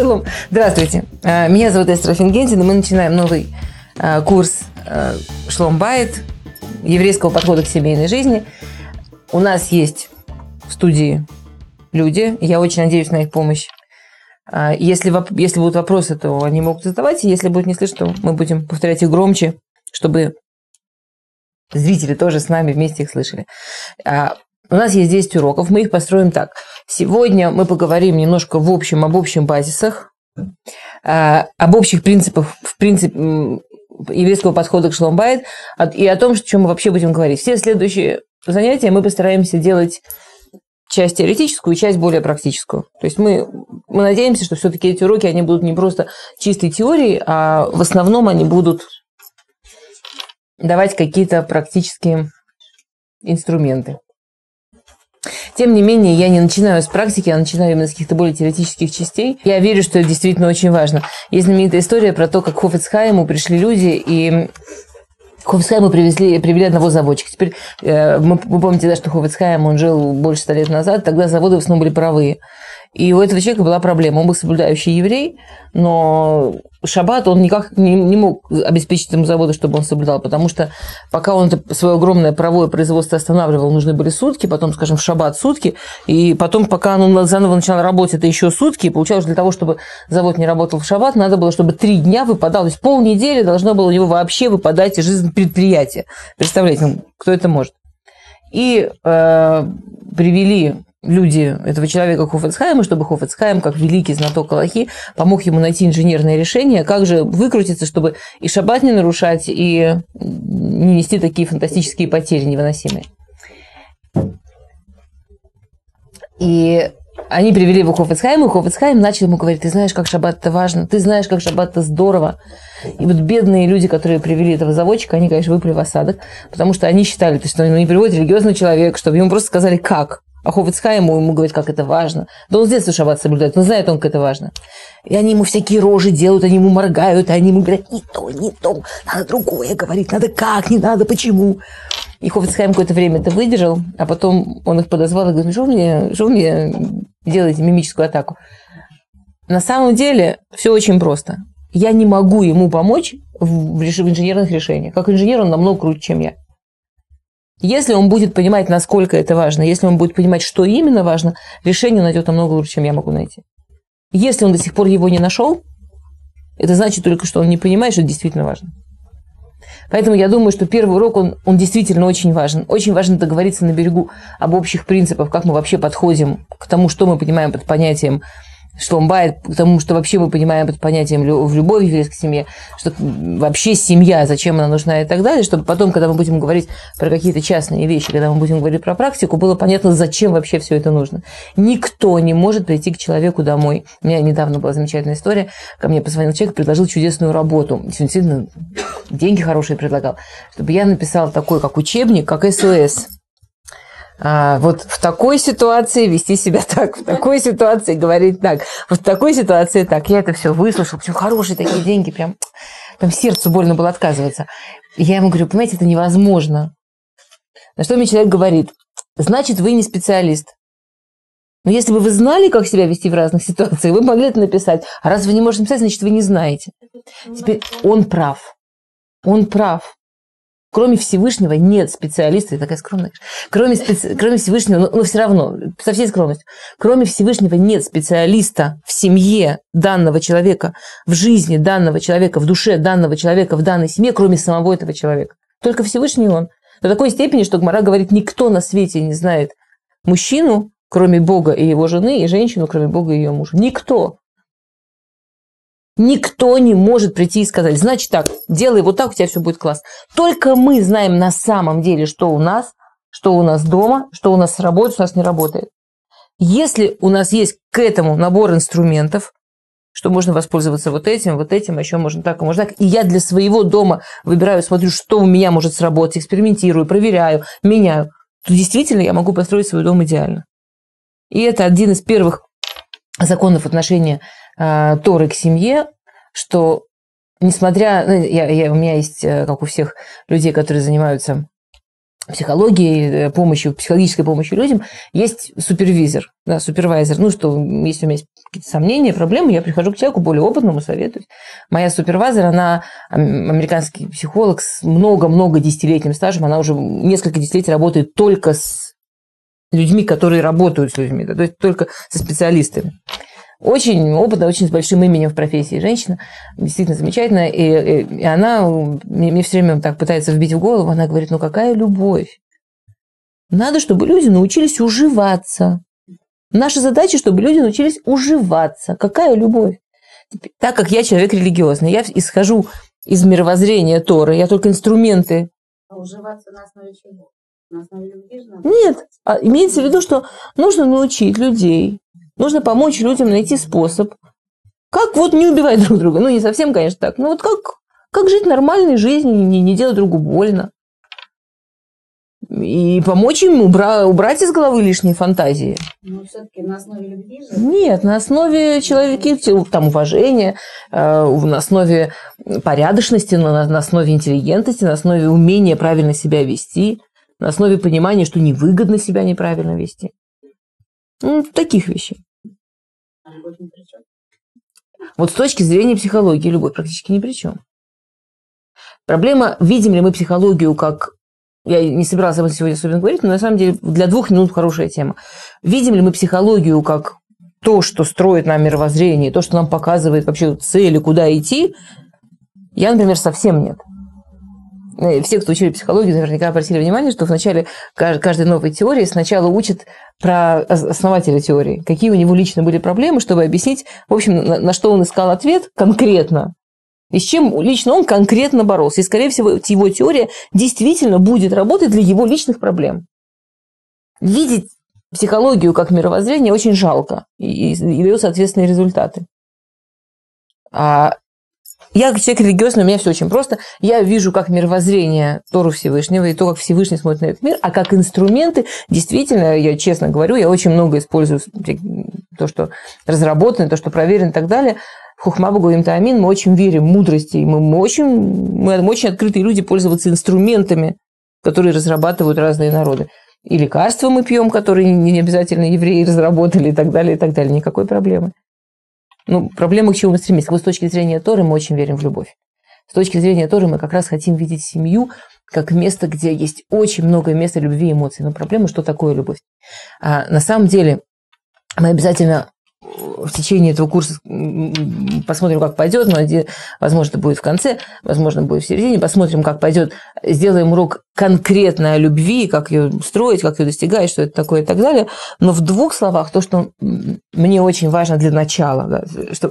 Шалом. Здравствуйте. А, меня зовут Эстра Фингензин, и мы начинаем новый а, курс а, Шлом Байт, еврейского подхода к семейной жизни. У нас есть в студии люди, я очень надеюсь на их помощь. Если, если будут вопросы, то они могут задавать, если будет не слышно, то мы будем повторять их громче, чтобы зрители тоже с нами вместе их слышали. У нас есть 10 уроков, мы их построим так. Сегодня мы поговорим немножко в общем об общих базисах, а, об общих принципах, в принципе, еврейского подхода к шломбайт и о том, о чем мы вообще будем говорить. Все следующие занятия мы постараемся делать часть теоретическую часть более практическую. То есть мы, мы надеемся, что все-таки эти уроки, они будут не просто чистой теорией, а в основном они будут давать какие-то практические инструменты. Тем не менее, я не начинаю с практики, я начинаю именно с каких-то более теоретических частей. Я верю, что это действительно очень важно. Есть знаменитая история про то, как к Хофицхайму пришли люди, и Хофицхайму привезли, привели одного заводчика. Теперь э, мы, вы помните, да, что Хофицхайм, он жил больше ста лет назад, тогда заводы в основном были паровые. И у этого человека была проблема. Он был соблюдающий еврей, но шаббат он никак не, не мог обеспечить ему заводу, чтобы он соблюдал, потому что пока он это свое огромное правое производство останавливал, нужны были сутки, потом, скажем, в шаббат сутки, и потом, пока он заново начал работать, это еще сутки, и получалось, для того, чтобы завод не работал в шаббат, надо было, чтобы три дня выпадало, то есть полнедели должно было у него вообще выпадать из жизни предприятия. Представляете, ну, кто это может? И э, привели люди этого человека Хофецхайма, чтобы Хофецхайм, как великий знаток Аллахи, помог ему найти инженерное решение, как же выкрутиться, чтобы и шаббат не нарушать, и не нести такие фантастические потери невыносимые. И они привели его к Хофицхайму, и Хофицхайм начал ему говорить, ты знаешь, как шаббат это важно, ты знаешь, как шаббат это здорово. И вот бедные люди, которые привели этого заводчика, они, конечно, выпали в осадок, потому что они считали, что ну, не приводит религиозный человек, чтобы ему просто сказали, как. А Ховицхайму ему говорит, как это важно. Да он с детства шаббат соблюдает, он знает, он, как это важно. И они ему всякие рожи делают, они ему моргают, они ему говорят, не то, не то, надо другое говорить, надо как, не надо, почему. И Хофицхайм какое-то время это выдержал, а потом он их подозвал и говорит, что мне, что мне делаете мимическую атаку? На самом деле все очень просто. Я не могу ему помочь в инженерных решениях. Как инженер он намного круче, чем я. Если он будет понимать, насколько это важно, если он будет понимать, что именно важно, решение он найдет намного лучше, чем я могу найти. Если он до сих пор его не нашел, это значит только, что он не понимает, что это действительно важно. Поэтому я думаю, что первый урок, он, он действительно очень важен. Очень важно договориться на берегу об общих принципах, как мы вообще подходим к тому, что мы понимаем под понятием что он бает, потому что вообще мы понимаем под понятием в любой еврейской семье, что вообще семья, зачем она нужна и так далее, чтобы потом, когда мы будем говорить про какие-то частные вещи, когда мы будем говорить про практику, было понятно, зачем вообще все это нужно. Никто не может прийти к человеку домой. У меня недавно была замечательная история, ко мне позвонил человек, предложил чудесную работу, действительно деньги хорошие предлагал, чтобы я написала такой, как учебник, как СОС а, вот в такой ситуации вести себя так, в такой ситуации говорить так, в такой ситуации так. Я это все выслушал, причем хорошие такие деньги, прям, прям сердцу больно было отказываться. Я ему говорю, понимаете, это невозможно. На что мне человек говорит, значит, вы не специалист. Но если бы вы знали, как себя вести в разных ситуациях, вы могли это написать. А раз вы не можете написать, значит, вы не знаете. Теперь он прав. Он прав. Кроме Всевышнего нет специалиста, я такая скромная, кроме, специ... кроме Всевышнего, но, но все равно, со всей скромностью, кроме Всевышнего нет специалиста в семье данного человека, в жизни данного человека, в душе данного человека, в данной семье, кроме самого этого человека. Только Всевышний он. До такой степени, что Гмара говорит, никто на свете не знает мужчину, кроме Бога и его жены, и женщину, кроме Бога и ее мужа. Никто. Никто не может прийти и сказать, значит так, делай вот так, у тебя все будет класс. Только мы знаем на самом деле, что у нас, что у нас дома, что у нас работает, что у нас не работает. Если у нас есть к этому набор инструментов, что можно воспользоваться вот этим, вот этим, а еще можно так, а можно так. И я для своего дома выбираю, смотрю, что у меня может сработать, экспериментирую, проверяю, меняю. То действительно я могу построить свой дом идеально. И это один из первых законов отношения Торы к семье, что несмотря... Ну, я, я, у меня есть, э, как у всех людей, которые занимаются психологией, э, помощью, психологической помощью людям, есть супервизор, да, супервайзер. Ну, что если у меня есть какие-то сомнения, проблемы, я прихожу к человеку более опытному, советуюсь. Моя супервайзер, она американский психолог с много-много десятилетним стажем, она уже несколько десятилетий работает только с людьми, которые работают с людьми, то есть только со специалистами. Очень опытная, очень с большим именем в профессии женщина, действительно замечательная. И, и, и она мне, мне все время так пытается вбить в голову, она говорит, ну какая любовь? Надо, чтобы люди научились уживаться. Наша задача, чтобы люди научились уживаться. Какая любовь? Так как я человек религиозный, я исхожу из мировоззрения Торы, я только инструменты. А уживаться на основе чего? На основе любви? Нет, а имеется в виду, что нужно научить людей Нужно помочь людям найти способ, как вот не убивать друг друга. Ну, не совсем, конечно, так. Но вот как, как жить нормальной жизнью, не, не делать другу больно. И помочь им убра- убрать из головы лишние фантазии. Но все-таки на основе любви же? Нет, на основе человека, там, уважения, э, на основе порядочности, на, на основе интеллигентности, на основе умения правильно себя вести, на основе понимания, что невыгодно себя неправильно вести. Ну, таких вещей. Любовь ни при чем. Вот с точки зрения психологии любовь практически ни при чем. Проблема, видим ли мы психологию как... Я не собиралась об этом сегодня особенно говорить, но на самом деле для двух минут хорошая тема. Видим ли мы психологию как то, что строит нам мировоззрение, то, что нам показывает вообще цели, куда идти, я, например, совсем нет. Э, все, кто учили психологию, наверняка обратили внимание, что в начале каждой новой теории сначала учат про основателя теории, какие у него лично были проблемы, чтобы объяснить, в общем, на, что он искал ответ конкретно, и с чем лично он конкретно боролся. И, скорее всего, его теория действительно будет работать для его личных проблем. Видеть психологию как мировоззрение очень жалко и, и, и дает соответственные результаты. А я человек религиозный, у меня все очень просто. Я вижу как мировоззрение Тору Всевышнего и то, как Всевышний смотрит на этот мир, а как инструменты, действительно, я честно говорю, я очень много использую то, что разработано, то, что проверено и так далее. Хухма Багуим Таамин, мы очень верим в мудрости, и мы, мы, очень, мы очень открытые люди пользоваться инструментами, которые разрабатывают разные народы. И лекарства мы пьем, которые не обязательно евреи разработали и так далее, и так далее. Никакой проблемы. Ну, проблема, к чему мы стремимся. Вот с точки зрения Торы мы очень верим в любовь. С точки зрения Торы мы как раз хотим видеть семью как место, где есть очень много места любви и эмоций. Но проблема, что такое любовь? А, на самом деле мы обязательно в течение этого курса посмотрим, как пойдет, но, возможно, будет в конце, возможно, будет в середине, посмотрим, как пойдет, сделаем урок конкретно о любви, как ее строить, как ее достигать, что это такое и так далее. Но в двух словах, то, что мне очень важно для начала, да,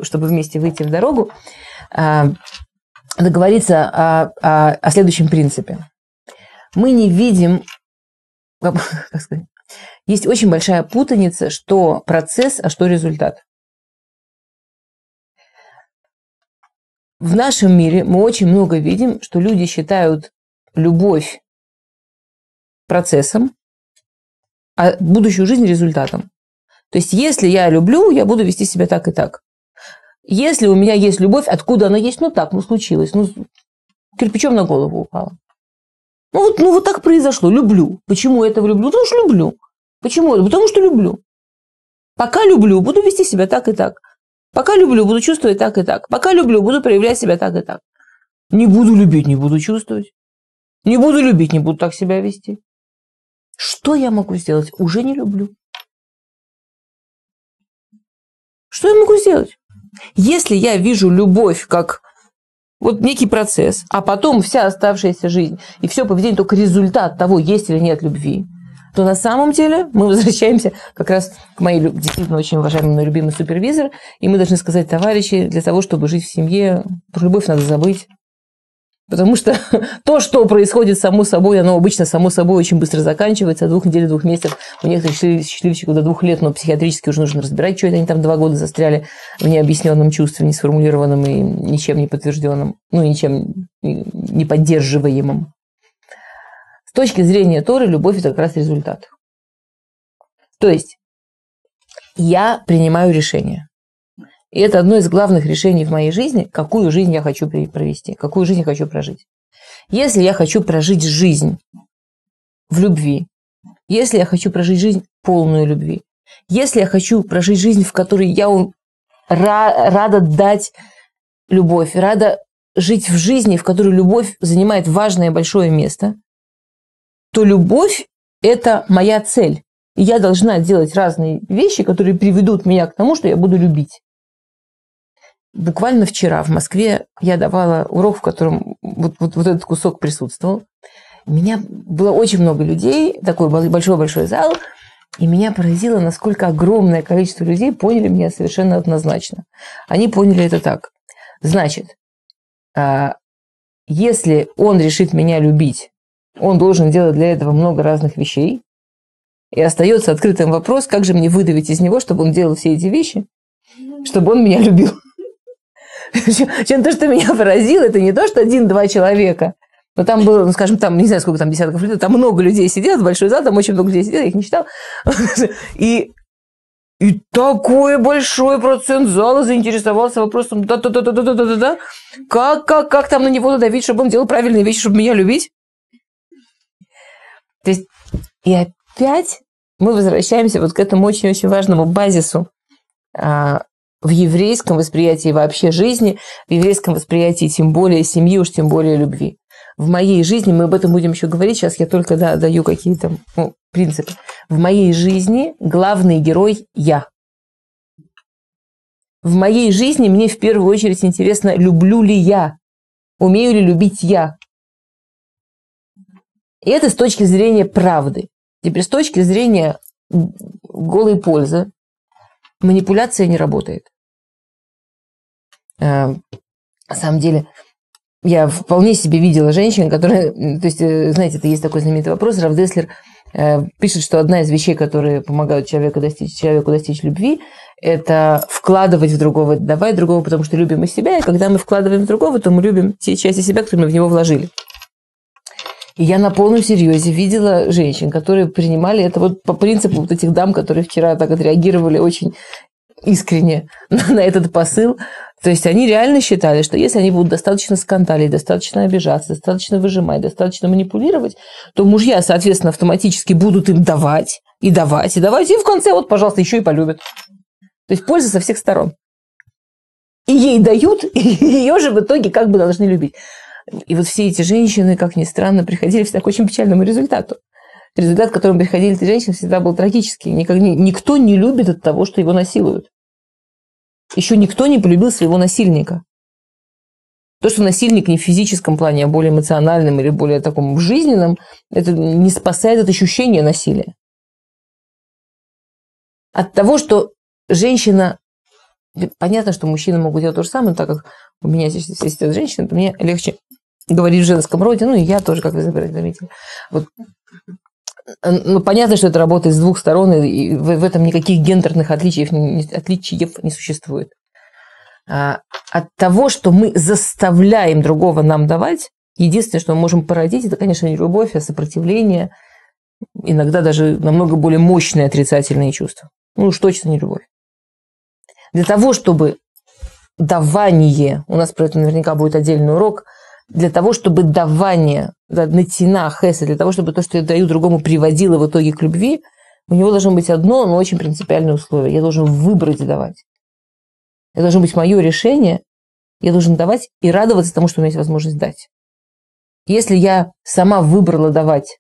чтобы вместе выйти в дорогу, а, договориться о, о, о следующем принципе. Мы не видим, как сказать, есть очень большая путаница, что процесс, а что результат. В нашем мире мы очень много видим, что люди считают любовь процессом, а будущую жизнь результатом. То есть, если я люблю, я буду вести себя так и так. Если у меня есть любовь, откуда она есть? Ну так, ну случилось, ну кирпичом на голову упала. Ну вот, ну вот так произошло, люблю. Почему я это люблю? Потому что люблю. Почему? Потому что люблю. Пока люблю, буду вести себя так и так. Пока люблю, буду чувствовать так и так. Пока люблю, буду проявлять себя так и так. Не буду любить, не буду чувствовать. Не буду любить, не буду так себя вести. Что я могу сделать? Уже не люблю. Что я могу сделать? Если я вижу любовь как вот некий процесс, а потом вся оставшаяся жизнь и все поведение только результат того, есть или нет любви, то на самом деле мы возвращаемся как раз к моей действительно очень уважаемой, но любимой супервизор, и мы должны сказать, товарищи, для того, чтобы жить в семье, про любовь надо забыть. Потому что то, что происходит само собой, оно обычно само собой очень быстро заканчивается. Двух недель, двух месяцев, у некоторых счастливчиков до двух лет, но психиатрически уже нужно разбирать, что это они там два года застряли в необъясненном чувстве, не сформулированном и ничем не подтвержденном, ну, ничем не поддерживаемом. С точки зрения Торы, любовь – это как раз результат. То есть, я принимаю решение. И это одно из главных решений в моей жизни, какую жизнь я хочу провести, какую жизнь я хочу прожить. Если я хочу прожить жизнь в любви, если я хочу прожить жизнь полную любви, если я хочу прожить жизнь, в которой я ра- рада дать любовь, рада жить в жизни, в которой любовь занимает важное большое место, то любовь – это моя цель. И я должна делать разные вещи, которые приведут меня к тому, что я буду любить. Буквально вчера в Москве я давала урок, в котором вот, вот, вот этот кусок присутствовал. У меня было очень много людей, такой большой-большой зал, и меня поразило, насколько огромное количество людей поняли меня совершенно однозначно. Они поняли это так. Значит, а, если он решит меня любить, он должен делать для этого много разных вещей. И остается открытым вопрос, как же мне выдавить из него, чтобы он делал все эти вещи, чтобы он меня любил. Чем то, что меня поразило, это не то, что один-два человека. Но там было, ну, скажем, там, не знаю, сколько там десятков людей, там много людей сидело, большой зал, там очень много людей сидело, я их не читал. И и такой большой процент зала заинтересовался вопросом, да-да-да-да-да-да-да, как, как, как там на него надавить, чтобы он делал правильные вещи, чтобы меня любить? То есть, и опять мы возвращаемся вот к этому очень-очень важному базису а, в еврейском восприятии вообще жизни, в еврейском восприятии тем более семьи, уж тем более любви. В моей жизни, мы об этом будем еще говорить, сейчас я только да, даю какие-то ну, принципы. В моей жизни главный герой – я. В моей жизни мне в первую очередь интересно, люблю ли я, умею ли любить я. И это с точки зрения правды. Теперь с точки зрения голой пользы манипуляция не работает. Э, на самом деле, я вполне себе видела женщин, которые... То есть, э, знаете, это есть такой знаменитый вопрос. Раф Деслер э, пишет, что одна из вещей, которые помогают человеку достичь, человеку достичь любви, это вкладывать в другого, давать другого, потому что любим и себя, и когда мы вкладываем в другого, то мы любим те части себя, которые мы в него вложили. Я на полном серьезе видела женщин, которые принимали это вот по принципу вот этих дам, которые вчера так отреагировали очень искренне на, на этот посыл. То есть они реально считали, что если они будут достаточно скандалить, достаточно обижаться, достаточно выжимать, достаточно манипулировать, то мужья, соответственно, автоматически будут им давать, и давать, и давать, и в конце вот, пожалуйста, еще и полюбят. То есть польза со всех сторон. И ей дают, и ее же в итоге как бы должны любить. И вот все эти женщины, как ни странно, приходили всегда к очень печальному результату. Результат, к которому приходили эти женщины, всегда был трагический. Никто не любит от того, что его насилуют. Еще никто не полюбил своего насильника. То, что насильник не в физическом плане, а более эмоциональном или более таком жизненном, это не спасает от ощущения насилия. От того, что женщина... Понятно, что мужчины могут делать то же самое, так как у меня здесь сидят женщины, то мне легче говорить в женском роде, ну и я тоже, как вы заметили. Вот ну, понятно, что это работает с двух сторон, и в, этом никаких гендерных отличий, отличий не существует. А, от того, что мы заставляем другого нам давать, единственное, что мы можем породить, это, конечно, не любовь, а сопротивление, иногда даже намного более мощные отрицательные чувства. Ну уж точно не любовь. Для того, чтобы давание, у нас про это наверняка будет отдельный урок – для того, чтобы давание, да, натина, хеса, для того, чтобы то, что я даю другому, приводило в итоге к любви, у него должно быть одно, но очень принципиальное условие. Я должен выбрать давать. Это должно быть мое решение. Я должен давать и радоваться тому, что у меня есть возможность дать. Если я сама выбрала давать,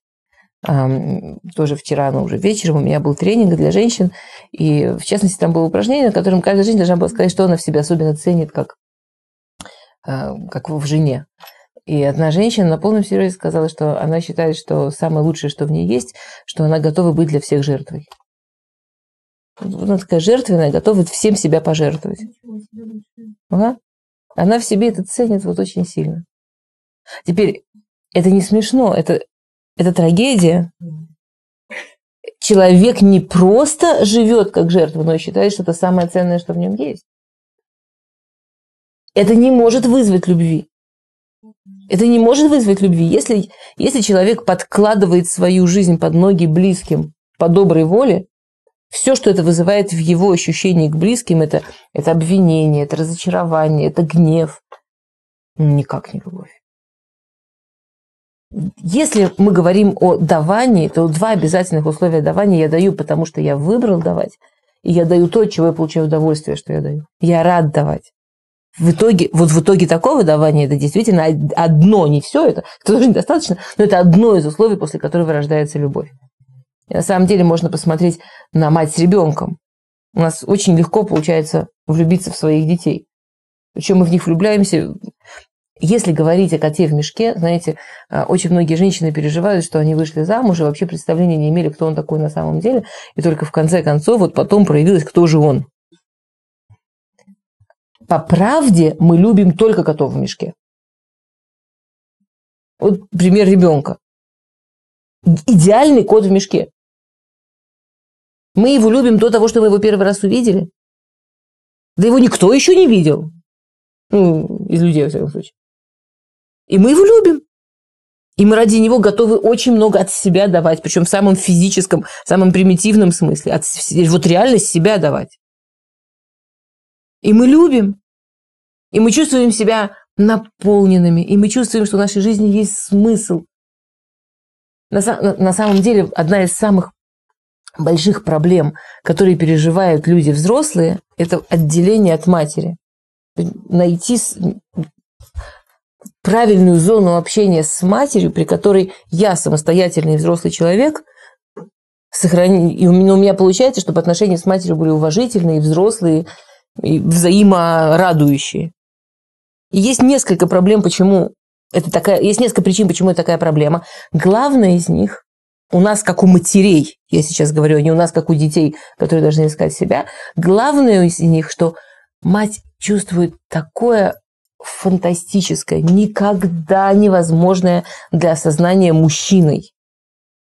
тоже вчера, но уже вечером у меня был тренинг для женщин, и в частности там было упражнение, на котором каждая женщина должна была сказать, что она в себе особенно ценит, как, а, как в жене. И одна женщина на полном серьезе сказала, что она считает, что самое лучшее, что в ней есть, что она готова быть для всех жертвой. Она такая жертвенная, готова всем себя пожертвовать. Ага. Она в себе это ценит вот очень сильно. Теперь, это не смешно, это, это трагедия. Человек не просто живет как жертва, но и считает, что это самое ценное, что в нем есть. Это не может вызвать любви. Это не может вызвать любви. Если, если человек подкладывает свою жизнь под ноги близким по доброй воле, все, что это вызывает в его ощущении к близким, это, это обвинение, это разочарование, это гнев. Никак не любовь. Если мы говорим о давании, то два обязательных условия давания я даю, потому что я выбрал давать, И я даю то, чего я получаю удовольствие, что я даю. Я рад давать. В итоге, вот в итоге такого давания это действительно одно, не все это, это тоже недостаточно, но это одно из условий, после которого рождается любовь. И на самом деле можно посмотреть на мать с ребенком. У нас очень легко получается влюбиться в своих детей. Причем мы в них влюбляемся. Если говорить о коте в мешке, знаете, а, очень многие женщины переживают, что они вышли замуж и вообще представления не имели, кто он такой на самом деле. И только в конце концов вот потом проявилось, кто же он. По правде мы любим только котов в мешке. Вот пример ребенка. Идеальный кот в мешке. Мы его любим до того, что мы его первый раз увидели. Да его никто еще не видел. Ну, из людей, во всяком случае. И мы его любим. И мы ради него готовы очень много от себя давать, причем в самом физическом, самом примитивном смысле. От, вот реально себя давать. И мы любим. И мы чувствуем себя наполненными. И мы чувствуем, что в нашей жизни есть смысл. На, на самом деле, одна из самых больших проблем, которые переживают люди взрослые, это отделение от матери. Найти правильную зону общения с матерью, при которой я самостоятельный взрослый человек, сохрани... и у меня получается, чтобы отношения с матерью были уважительные, взрослые, и взаиморадующие. И есть несколько проблем, почему это такая, есть несколько причин, почему это такая проблема. Главная из них у нас, как у матерей, я сейчас говорю, а не у нас, как у детей, которые должны искать себя, главное из них, что мать чувствует такое фантастическое, никогда невозможное для осознания мужчиной.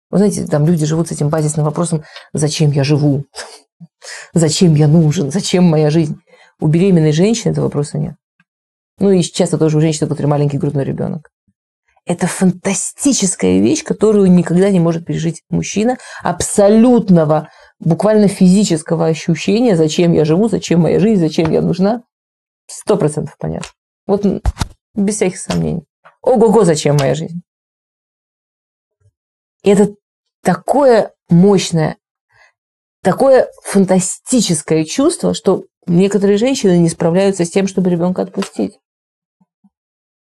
Вы знаете, там люди живут с этим базисным вопросом, зачем я живу, зачем я нужен, зачем моя жизнь. У беременной женщины этого вопроса нет. Ну и часто тоже у женщины, у которой маленький грудной ребенок. Это фантастическая вещь, которую никогда не может пережить мужчина. Абсолютного, буквально физического ощущения, зачем я живу, зачем моя жизнь, зачем я нужна. Сто процентов понятно. Вот без всяких сомнений. Ого-го, зачем моя жизнь? И это такое мощное, такое фантастическое чувство, что некоторые женщины не справляются с тем, чтобы ребенка отпустить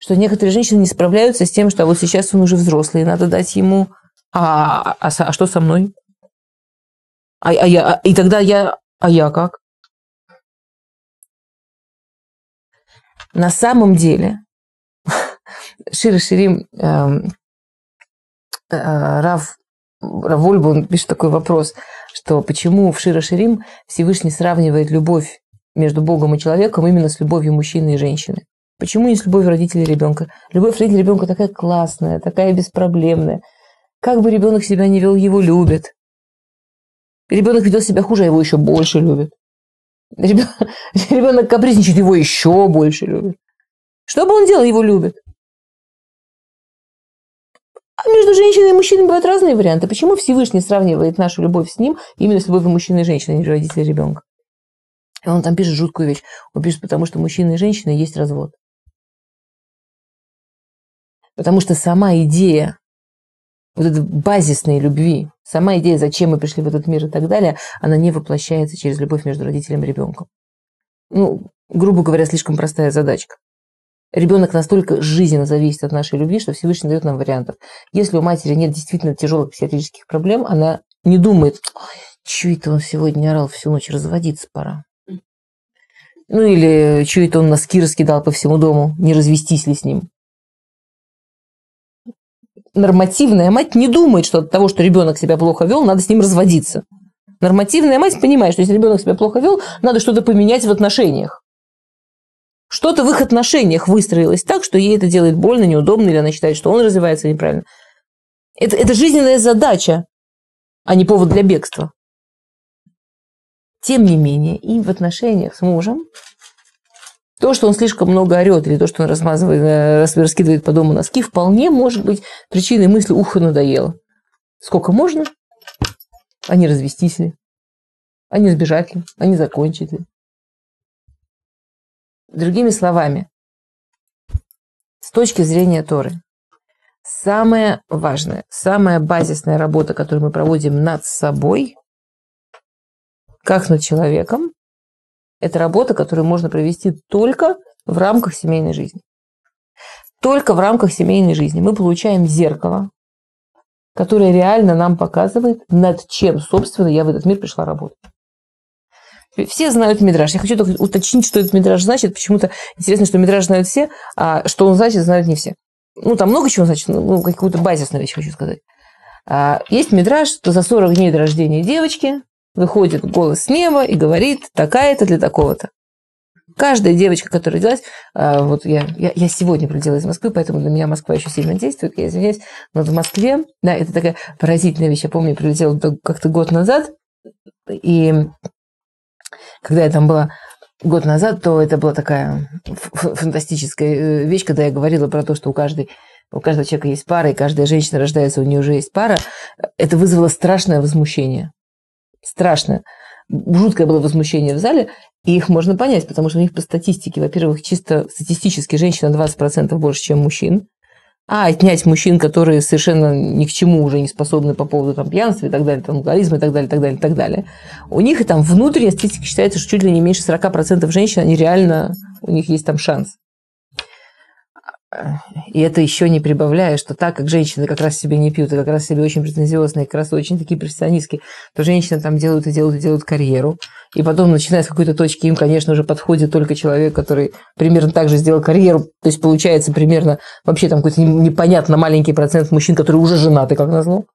что некоторые женщины не справляются с тем, что вот сейчас он уже взрослый, надо дать ему, а, а, а что со мной? А, а я, а, и тогда я, а я как? На самом деле, Шира Ширим, э, э, Рав, Рав он пишет такой вопрос, что почему в Шира Ширим Всевышний сравнивает любовь между Богом и человеком именно с любовью мужчины и женщины. Почему не с любовью родителей ребенка? Любовь родителей ребенка такая классная, такая беспроблемная. Как бы ребенок себя не вел, его любят. Ребенок ведет себя хуже, а его еще больше любят. Ребенок капризничает, его еще больше любят. Что бы он делал, его любят. А между женщиной и мужчиной бывают разные варианты. Почему Всевышний сравнивает нашу любовь с ним именно с любовью мужчины и женщины, а не родителей ребенка? И он там пишет жуткую вещь. Он пишет, потому что мужчина и женщина есть развод. Потому что сама идея вот этой базисной любви, сама идея, зачем мы пришли в этот мир и так далее, она не воплощается через любовь между родителем и ребенком. Ну, грубо говоря, слишком простая задачка. Ребенок настолько жизненно зависит от нашей любви, что Всевышний дает нам вариантов. Если у матери нет действительно тяжелых психиатрических проблем, она не думает, что это он сегодня орал всю ночь, разводиться пора. Ну или что это он носки раскидал по всему дому, не развестись ли с ним нормативная мать не думает, что от того, что ребенок себя плохо вел, надо с ним разводиться. Нормативная мать понимает, что если ребенок себя плохо вел, надо что-то поменять в отношениях. Что-то в их отношениях выстроилось так, что ей это делает больно, неудобно, или она считает, что он развивается неправильно. Это, это жизненная задача, а не повод для бегства. Тем не менее, и в отношениях с мужем то, что он слишком много орет, или то, что он размазывает, э, раскидывает по дому носки, вполне может быть причиной мысли «уха, надоело». Сколько можно? Они развестись ли? Они сбежать ли? Они закончить ли? Другими словами, с точки зрения Торы, самая важная, самая базисная работа, которую мы проводим над собой, как над человеком, это работа, которую можно провести только в рамках семейной жизни. Только в рамках семейной жизни мы получаем зеркало, которое реально нам показывает, над чем, собственно, я в этот мир пришла работать. Все знают Мидраж. Я хочу только уточнить, что этот Мидраж значит. Почему-то интересно, что Мидраж знают все, а что он значит, знают не все. Ну, там много чего значит, ну, какую-то базисную вещь хочу сказать. А, есть Мидраж, что за 40 дней до рождения девочки выходит голос с неба и говорит, такая-то для такого-то. Каждая девочка, которая родилась, а, вот я, я, я сегодня прилетела из Москвы, поэтому для меня Москва еще сильно действует, я извиняюсь, но в Москве, да, это такая поразительная вещь. Я помню, я прилетела как-то год назад, и когда я там была год назад, то это была такая фантастическая э, вещь, когда я говорила про то, что у каждой у каждого человека есть пара, и каждая женщина рождается, у нее уже есть пара, это вызвало страшное возмущение. Страшное. Жуткое было возмущение в зале, и их можно понять, потому что у них по статистике, во-первых, чисто статистически женщина 20% больше, чем мужчин, а отнять мужчин, которые совершенно ни к чему уже не способны по поводу там, пьянства и так далее, там, алкоголизма и так далее, так далее, так далее. У них и там внутренняя статистика считается, что чуть ли не меньше 40% женщин, они реально, у них есть там шанс. И это еще не прибавляя, что так как женщины как раз себе не пьют, и как раз себе очень претензиозные, как раз очень такие профессионистские, то женщины там делают и делают и делают карьеру. И потом, начиная с какой-то точки, им, конечно, уже подходит только человек, который примерно так же сделал карьеру. То есть получается примерно вообще там какой-то непонятно маленький процент мужчин, которые уже женаты, как назло.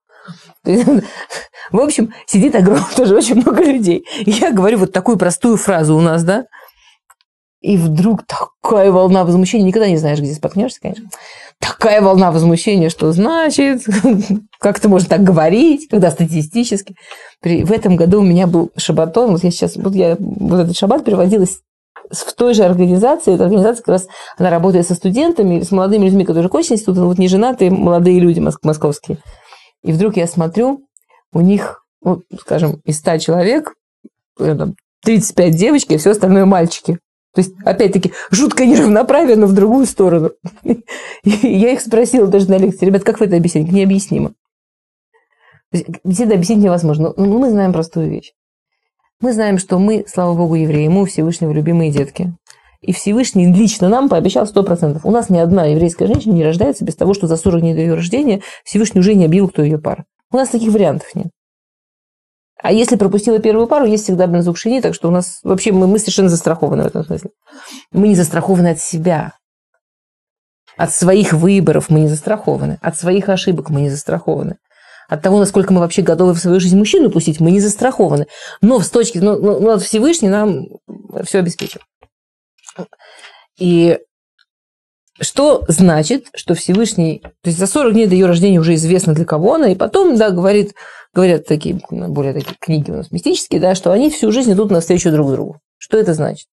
В общем, сидит огромное тоже очень много людей. Я говорю вот такую простую фразу у нас, да, и вдруг такая волна возмущения, никогда не знаешь, где споткнешься, конечно. Такая волна возмущения, что значит, как ты можешь так говорить, когда статистически. В этом году у меня был шабатон, вот я сейчас, вот я вот этот шаббат переводилась в той же организации, эта организация как раз, она работает со студентами, с молодыми людьми, которые уже кончили институт, вот не женатые молодые люди московские. И вдруг я смотрю, у них, ну, скажем, из 100 человек, 35 э, девочки, и все остальное мальчики. То есть, опять-таки, жуткое неравноправие, но в другую сторону. Я их спросила даже на лекции, ребят, как вы это объясните? Необъяснимо. Беседа объяснить невозможно. Но мы знаем простую вещь. Мы знаем, что мы, слава богу, евреи, мы у Всевышнего любимые детки. И Всевышний лично нам пообещал 100%. У нас ни одна еврейская женщина не рождается без того, что за 40 дней до ее рождения Всевышний уже не объявил, кто ее пара. У нас таких вариантов нет. А если пропустила первую пару, есть всегда бензук шини, так что у нас вообще мы, мы совершенно застрахованы в этом смысле. Мы не застрахованы от себя. От своих выборов мы не застрахованы. От своих ошибок мы не застрахованы. От того, насколько мы вообще готовы в свою жизнь мужчину пустить, мы не застрахованы. Но с точки, ну, ну Всевышний нам все обеспечил. И что значит, что Всевышний, то есть за 40 дней до ее рождения уже известно для кого она, и потом, да, говорит, говорят такие, более такие книги у нас мистические, да, что они всю жизнь идут навстречу друг другу. Что это значит?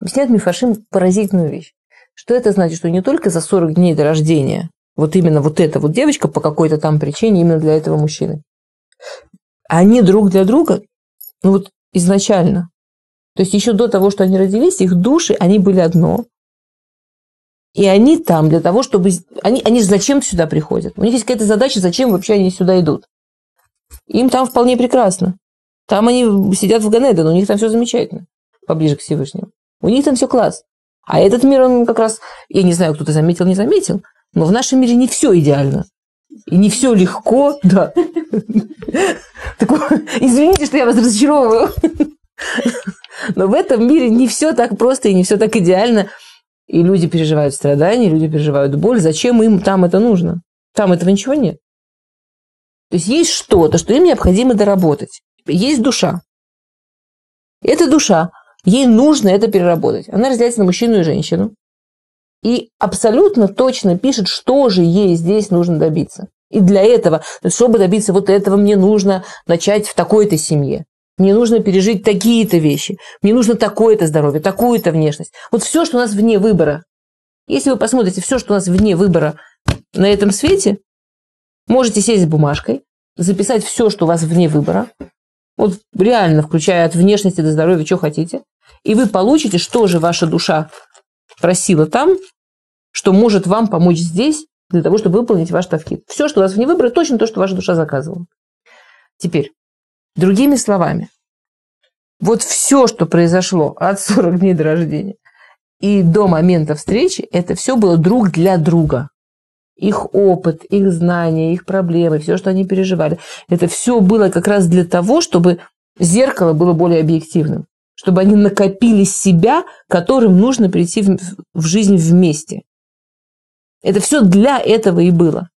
Объясняет Мифашим поразительную вещь. Что это значит? Что не только за 40 дней до рождения вот именно вот эта вот девочка по какой-то там причине именно для этого мужчины. Они друг для друга, ну вот изначально. То есть еще до того, что они родились, их души, они были одно. И они там для того, чтобы... Они, они зачем сюда приходят? У них есть какая-то задача, зачем вообще они сюда идут. Им там вполне прекрасно. Там они сидят в Ганеден, у них там все замечательно, поближе к Всевышнему. У них там все класс. А этот мир, он как раз, я не знаю, кто-то заметил, не заметил, но в нашем мире не все идеально. И не все легко, да. Извините, что я вас разочаровываю. Но в этом мире не все так просто и не все так идеально. И люди переживают страдания, люди переживают боль. Зачем им там это нужно? Там этого ничего нет. То есть есть что-то, что им необходимо доработать. Есть душа. Эта душа, ей нужно это переработать. Она разделяется на мужчину и женщину. И абсолютно точно пишет, что же ей здесь нужно добиться. И для этого, чтобы добиться вот этого, мне нужно начать в такой-то семье. Мне нужно пережить такие-то вещи. Мне нужно такое-то здоровье, такую-то внешность. Вот все, что у нас вне выбора. Если вы посмотрите все, что у нас вне выбора на этом свете, Можете сесть с бумажкой, записать все, что у вас вне выбора, вот реально, включая от внешности до здоровья, что хотите, и вы получите, что же ваша душа просила там, что может вам помочь здесь, для того, чтобы выполнить ваш тавкид. Все, что у вас вне выбора, точно то, что ваша душа заказывала. Теперь, другими словами, Вот все, что произошло от 40 дней до рождения и до момента встречи, это все было друг для друга. Их опыт, их знания, их проблемы, все, что они переживали. Это все было как раз для того, чтобы зеркало было более объективным. Чтобы они накопили себя, которым нужно прийти в, в жизнь вместе. Это все для этого и было.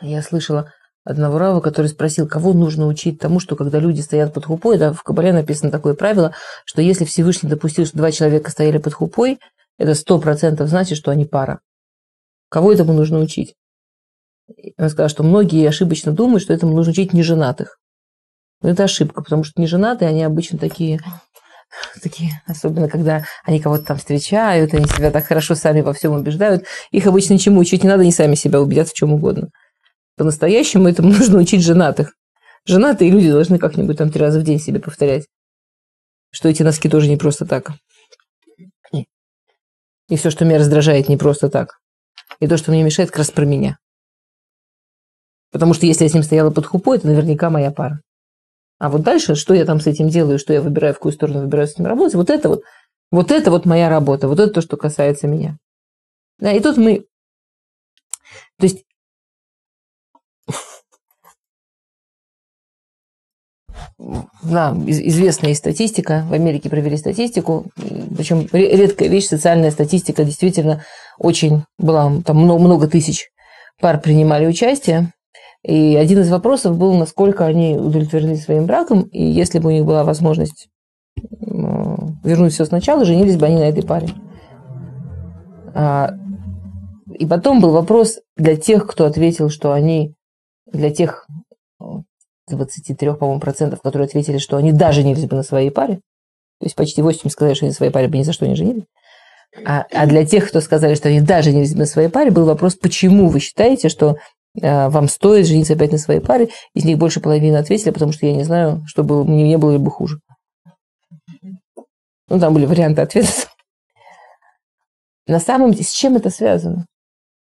Я слышала одного рава, который спросил, кого нужно учить тому, что когда люди стоят под хупой, да, в Кабале написано такое правило, что если Всевышний допустил, что два человека стояли под хупой, это сто процентов значит, что они пара. Кого этому нужно учить? Он сказал, что многие ошибочно думают, что этому нужно учить неженатых. Но это ошибка, потому что неженатые, они обычно такие, такие, особенно когда они кого-то там встречают, они себя так хорошо сами во всем убеждают, их обычно ничему учить не надо, они сами себя убедят в чем угодно. По-настоящему этому нужно учить женатых. Женатые люди должны как-нибудь там три раза в день себе повторять, что эти носки тоже не просто так. И все, что меня раздражает, не просто так. И то, что мне мешает, как раз про меня. Потому что если я с ним стояла под хупой, это наверняка моя пара. А вот дальше, что я там с этим делаю, что я выбираю, в какую сторону выбираю с ним работать, вот это вот, вот это вот моя работа, вот это то, что касается меня. Да, и тут мы, то есть да, известная статистика, в Америке провели статистику, причем редкая вещь, социальная статистика действительно очень была, там много, много тысяч пар принимали участие, и один из вопросов был, насколько они удовлетворены своим браком, и если бы у них была возможность вернуть все сначала, женились бы они на этой паре. А, и потом был вопрос для тех, кто ответил, что они, для тех 23, по-моему, процентов, которые ответили, что они даже женились бы на своей паре, то есть почти 80 сказали, что они на своей паре бы ни за что не женились. А, а для тех, кто сказали, что они даже женились бы на своей паре, был вопрос, почему вы считаете, что э, вам стоит жениться опять на своей паре. Из них больше половины ответили, потому что я не знаю, что было, мне не было ли бы хуже. Ну, там были варианты ответов. На самом деле, с чем это связано?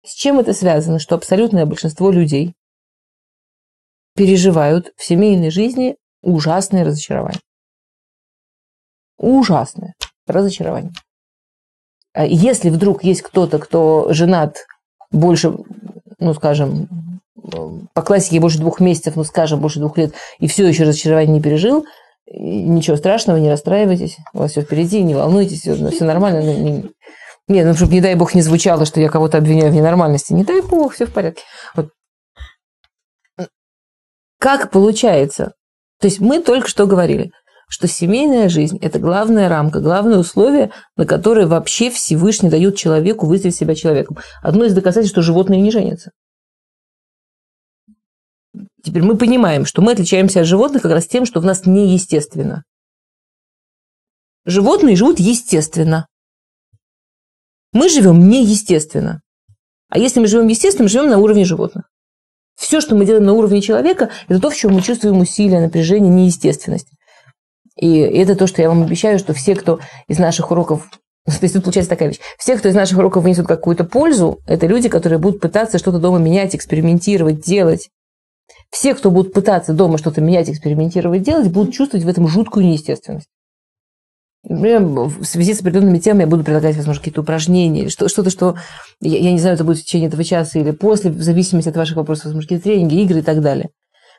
С чем это связано, что абсолютное большинство людей переживают в семейной жизни ужасное разочарование. Ужасное разочарование. А если вдруг есть кто-то, кто женат больше, ну, скажем, по классике больше двух месяцев, ну, скажем, больше двух лет, и все еще разочарование не пережил, ничего страшного, не расстраивайтесь, у вас все впереди, не волнуйтесь, все, все нормально. Ну, нет, ну, чтобы, не дай бог, не звучало, что я кого-то обвиняю в ненормальности. Не дай бог, все в порядке. Вот как получается? То есть мы только что говорили, что семейная жизнь – это главная рамка, главное условие, на которое вообще Всевышний дает человеку выставить себя человеком. Одно из доказательств, что животные не женятся. Теперь мы понимаем, что мы отличаемся от животных как раз тем, что в нас неестественно. Животные живут естественно. Мы живем неестественно. А если мы живем естественно, мы живем на уровне животных. Все, что мы делаем на уровне человека, это то, в чем мы чувствуем усилие, напряжение, неестественность. И это то, что я вам обещаю, что все, кто из наших уроков то есть тут получается такая вещь. Все, кто из наших уроков вынесут какую-то пользу, это люди, которые будут пытаться что-то дома менять, экспериментировать, делать. Все, кто будут пытаться дома что-то менять, экспериментировать, делать, будут чувствовать в этом жуткую неестественность. В связи с определенными темами я буду предлагать, возможно, какие-то упражнения, что-то, что, я, я не знаю, это будет в течение этого часа или после, в зависимости от ваших вопросов, возможно, какие-то тренинги, игры и так далее.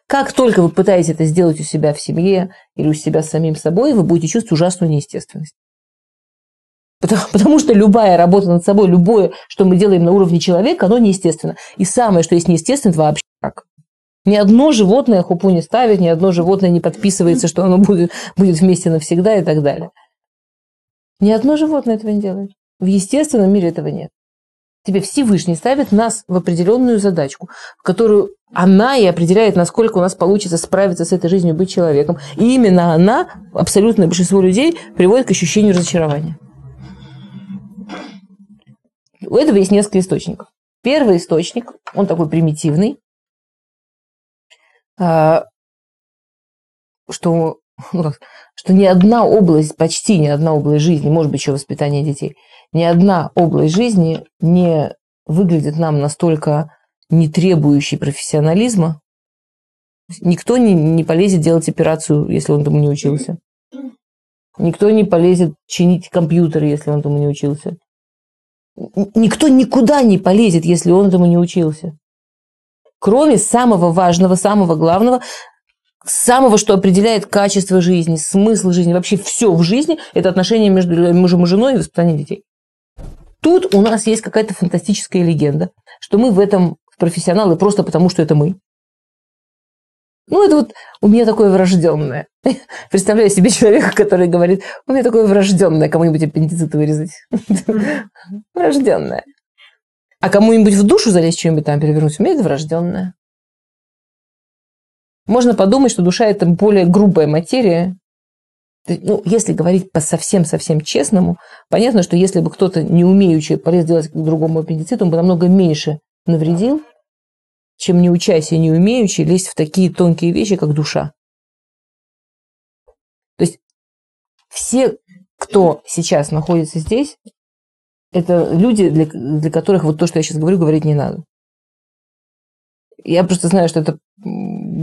Как только вы пытаетесь это сделать у себя в семье или у себя с самим собой, вы будете чувствовать ужасную неестественность. Потому, потому что любая работа над собой, любое, что мы делаем на уровне человека, оно неестественно. И самое, что есть неестественно, это вообще как. Ни одно животное хупу не ставит, ни одно животное не подписывается, что оно будет, будет вместе навсегда и так далее. Ни одно животное этого не делает. В естественном мире этого нет. Тебе Всевышний ставит нас в определенную задачку, в которую она и определяет, насколько у нас получится справиться с этой жизнью, быть человеком. И именно она, абсолютное большинство людей, приводит к ощущению разочарования. У этого есть несколько источников. Первый источник, он такой примитивный, а, что ну, что ни одна область, почти ни одна область жизни, может быть, еще воспитание детей, ни одна область жизни не выглядит нам настолько не требующей профессионализма, Никто не, не полезет делать операцию, если он этому не учился. Никто не полезет чинить компьютер, если он этому не учился. Никто никуда не полезет, если он этому не учился. Кроме самого важного, самого главного, самого, что определяет качество жизни, смысл жизни, вообще все в жизни, это отношения между мужем и женой и воспитание детей. Тут у нас есть какая-то фантастическая легенда, что мы в этом профессионалы просто потому, что это мы. Ну, это вот у меня такое врожденное. Представляю себе человека, который говорит, у меня такое врожденное, кому-нибудь аппендицит вырезать. Врожденное. А кому-нибудь в душу залезть, что-нибудь там перевернуть, у меня это врожденное. Можно подумать, что душа – это более грубая материя. Ну, если говорить по совсем-совсем честному, понятно, что если бы кто-то не умеющий полез делать к другому аппендицит, он бы намного меньше навредил, чем не учась и не умеющий лезть в такие тонкие вещи, как душа. То есть все, кто сейчас находится здесь, это люди, для, для которых вот то, что я сейчас говорю, говорить не надо. Я просто знаю, что это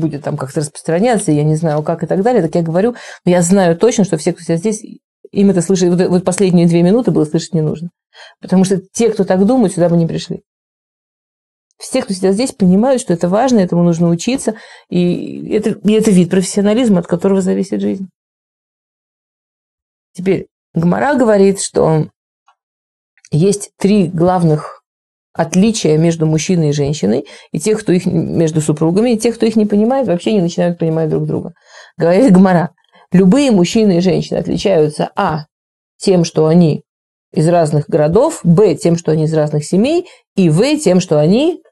будет там как-то распространяться, я не знаю, как и так далее, так я говорю, но я знаю точно, что все, кто сейчас здесь, им это слышать, вот, вот последние две минуты было слышать не нужно. Потому что те, кто так думают, сюда бы не пришли. Все, кто сидят здесь, понимают, что это важно, этому нужно учиться, и это, и это вид профессионализма, от которого зависит жизнь. Теперь Гмара говорит, что есть три главных отличия между мужчиной и женщиной, и тех, кто их между супругами, и тех, кто их не понимает, вообще не начинают понимать друг друга. Говорит Гмара, любые мужчины и женщины отличаются, а, тем, что они из разных городов, б, тем, что они из разных семей, и в, тем, что они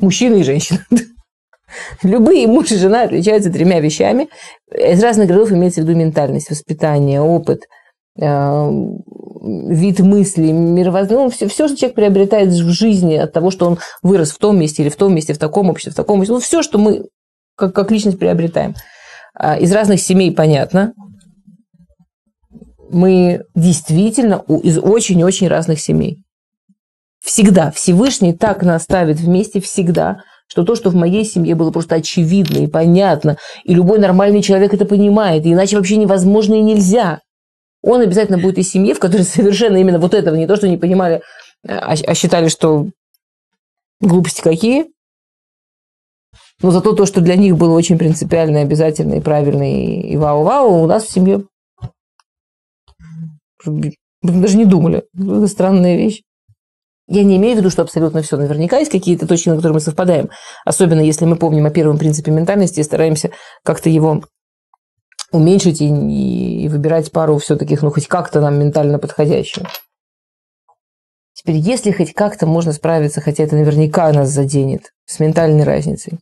Мужчина и женщина. Любые муж и жена отличаются тремя вещами. Из разных городов имеется в виду ментальность, воспитание, опыт, э, вид мысли, мировоззрение. Ну, все, все, что человек приобретает в жизни от того, что он вырос в том месте или в том месте, в таком обществе, в таком месте. Ну, все, что мы как, как личность приобретаем. А, из разных семей понятно. Мы действительно из очень-очень разных семей. Всегда. Всевышний так нас ставит вместе всегда, что то, что в моей семье было просто очевидно и понятно, и любой нормальный человек это понимает, иначе вообще невозможно и нельзя. Он обязательно будет из семьи, в которой совершенно именно вот этого, не то, что не понимали, а, а считали, что глупости какие, но зато то, что для них было очень принципиально, обязательно и правильно, и, и вау-вау, у нас в семье даже не думали. Это странная вещь. Я не имею в виду, что абсолютно все. Наверняка есть какие-то точки, на которые мы совпадаем. Особенно если мы помним о первом принципе ментальности и стараемся как-то его уменьшить и, и выбирать пару все-таки, ну, хоть как-то нам ментально подходящую. Теперь, если хоть как-то можно справиться, хотя это наверняка нас заденет, с ментальной разницей,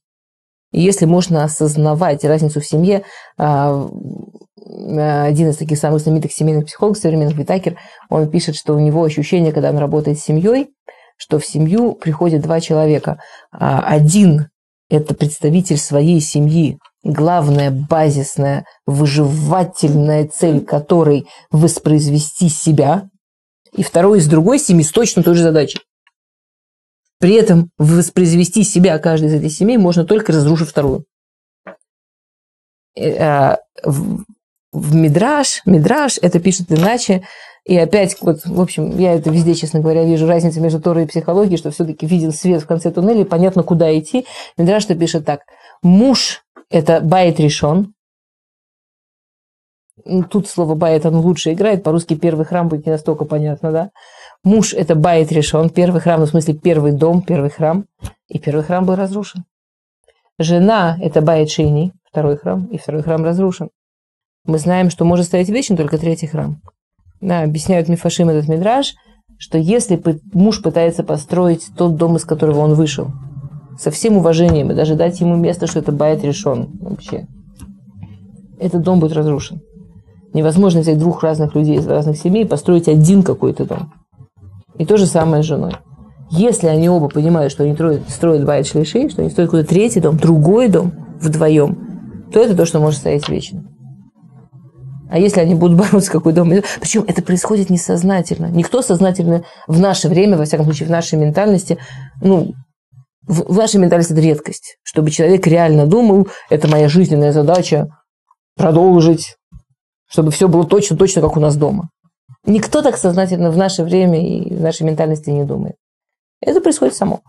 и если можно осознавать разницу в семье, а, один из таких самых знаменитых семейных психологов современных, Витакер, он пишет, что у него ощущение, когда он работает с семьей, что в семью приходят два человека. А один – это представитель своей семьи, главная, базисная, выживательная цель которой – воспроизвести себя, и второй из другой семьи с точно той же задачей. При этом воспроизвести себя каждой из этих семей можно только разрушив вторую. Э, а, в Мидраш, Мидраш это пишет иначе, и опять, вот, в общем, я это везде, честно говоря, вижу разницу между Торой и психологией, что все-таки виден свет в конце туннеля, понятно, куда идти. Мидраш что пишет так. Муж – это בית ראשון. Ну, тут слово בית, оно лучше играет. По-русски первый храм будет не настолько понятно, да? Муж – это בית ראשון. Первый храм, ну, в смысле, первый дом, первый храм. И первый храм был разрушен. Жена – это בית שני, второй храм, и второй храм разрушен. Мы знаем, что может стоять вечно только третий храм. Да, объясняют מפרשים этот мидраш, что если муж пытается построить тот дом, из которого он вышел, со всем уважением, и даже дать ему место, что это בית ראשון вообще, этот дом будет разрушен. Невозможно взять двух разных людей из разных семей и построить один какой-то дом. И то же самое с женой. Если они оба понимают, что они строят байт шлиши, что они строят какой-то третий дом, другой дом вдвоем, то это то, что может стоять вечно. А если они будут бороться, какой дом? Причем это происходит несознательно. Никто сознательно в наше время, во всяком случае, в нашей ментальности, ну, в, нашей ментальности это редкость. Чтобы человек реально думал, это моя жизненная задача продолжить, чтобы все было точно-точно, как у нас дома. Никто так сознательно в наше время и в нашей ментальности не думает. Это происходит само.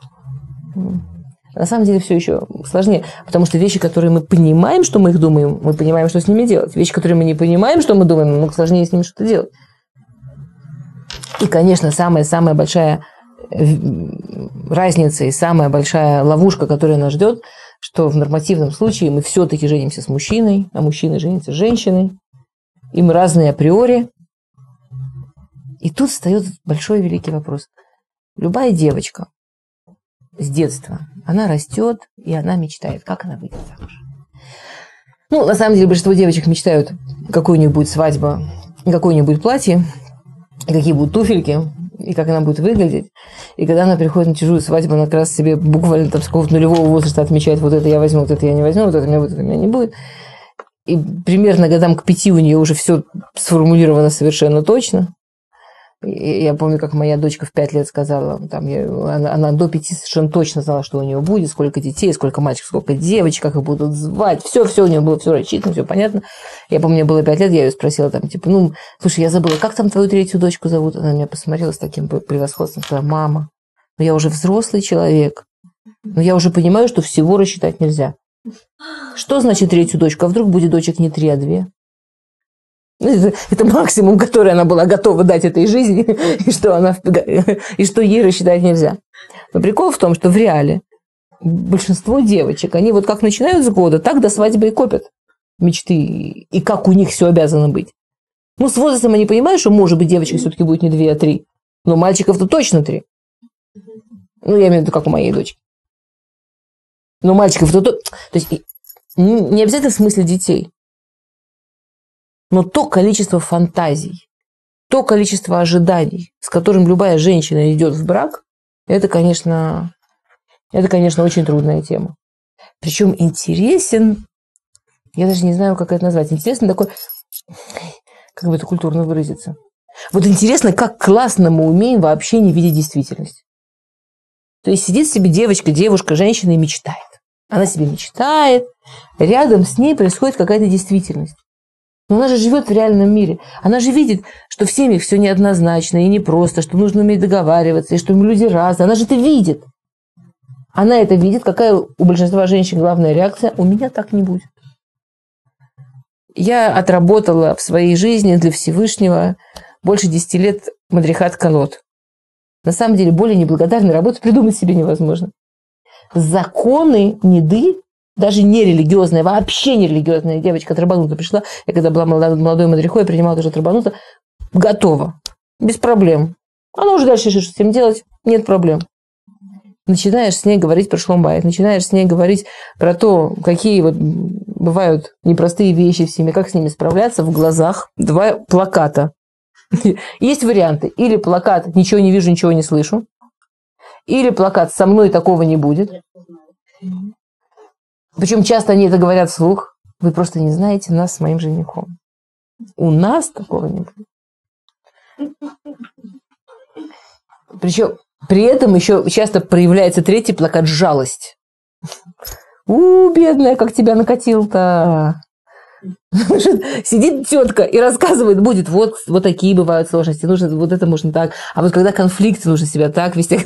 На самом деле все еще сложнее, потому что вещи, которые мы понимаем, что мы их думаем, мы понимаем, что с ними делать. Вещи, которые мы не понимаем, что мы думаем, намного сложнее с ними что-то делать. И, конечно, самая-самая большая разница и самая большая ловушка, которая нас ждет, что в нормативном случае мы все-таки женимся с мужчиной, а мужчина женится с женщиной, и мы разные априори. И тут встает большой великий вопрос. Любая девочка с детства, она растет, и она мечтает, как она выйдет замуж. Ну, на самом деле, большинство девочек мечтают, у них свадьба, какое у них будет платье, какие будут туфельки, и как она будет выглядеть. И когда она приходит на чужую свадьбу, она как раз себе буквально там с какого-то нулевого возраста отмечает, вот это я возьму, вот это я не возьму, вот это у меня будет, это у меня не будет. И примерно годам к пяти у нее уже все сформулировано совершенно точно. Я помню, как моя дочка в пять лет сказала, там, я, она, она до пяти совершенно точно знала, что у нее будет, сколько детей, сколько мальчиков, сколько девочек, как их будут звать. Все, все у нее было все рассчитано, все понятно. Я помню, мне было пять лет, я ее спросила, там, типа, ну, слушай, я забыла, как там твою третью дочку зовут? Она меня посмотрела с таким превосходством, сказала, мама, ну я уже взрослый человек, но я уже понимаю, что всего рассчитать нельзя. Что значит третью дочку? А вдруг будет дочек не три, а две? Ну, это, максимум, который она была готова дать этой жизни, и что, она, и что ей рассчитать нельзя. Но прикол в том, что в реале большинство девочек, они вот как начинают с года, так до свадьбы и копят мечты, и как у них все обязано быть. Ну, с возрастом они понимают, что, может быть, девочка все-таки будет не две, а три. Но мальчиков-то точно три. Ну, я имею в виду, как у моей дочки. Но мальчиков-то... То есть, не обязательно в смысле детей. Но то количество фантазий, то количество ожиданий, с которым любая женщина идет в брак, это, конечно, это, конечно, очень трудная тема. Причем интересен, я даже не знаю, как это назвать, интересно такой, как бы это культурно выразиться. Вот интересно, как классно мы умеем вообще не видеть действительность. То есть сидит себе девочка, девушка, женщина и мечтает. Она себе мечтает, рядом с ней происходит какая-то действительность. Но она же живет в реальном мире. Она же видит, что в семьях все неоднозначно и непросто, что нужно уметь договариваться, и что люди разные. Она же это видит. Она это видит. Какая у большинства женщин главная реакция? У меня так не будет. Я отработала в своей жизни для Всевышнего больше 10 лет мадрихат колод. На самом деле, более неблагодарной работы придумать себе невозможно. Законы неды даже не религиозная, вообще не религиозная девочка от Рабанута пришла. Я когда была молодой мадрихой, принимала тоже от Рабанута. Готова. Без проблем. Она уже дальше решит, что с этим делать. Нет проблем. Начинаешь с ней говорить про шломбайт, начинаешь с ней говорить про то, какие вот бывают непростые вещи в семье, как с ними справляться в глазах. Два плаката. Есть варианты. Или плакат «Ничего не вижу, ничего не слышу», или плакат «Со мной такого не будет». Причем часто они это говорят вслух. Вы просто не знаете нас с моим женихом. У нас такого не будет. Причем при этом еще часто проявляется третий плакат «жалость». У, бедная, как тебя накатил-то. Сидит тетка и рассказывает, будет, вот, вот такие бывают сложности, нужно, вот это можно так. А вот когда конфликт, нужно себя так вести.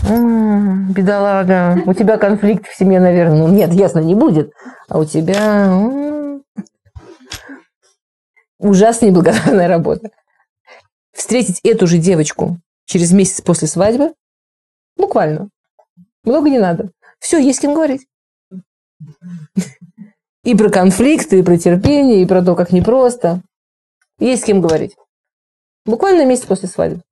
Бедолага, у тебя конфликт в семье, наверное. Ну, нет, ясно, не будет. А у тебя ужасно неблагодарная работа. Встретить эту же девочку через месяц после свадьбы, буквально, много не надо. Все, есть с кем говорить. И про конфликты, и про терпение, и про то, как непросто. Есть с кем говорить. Буквально месяц после свадьбы.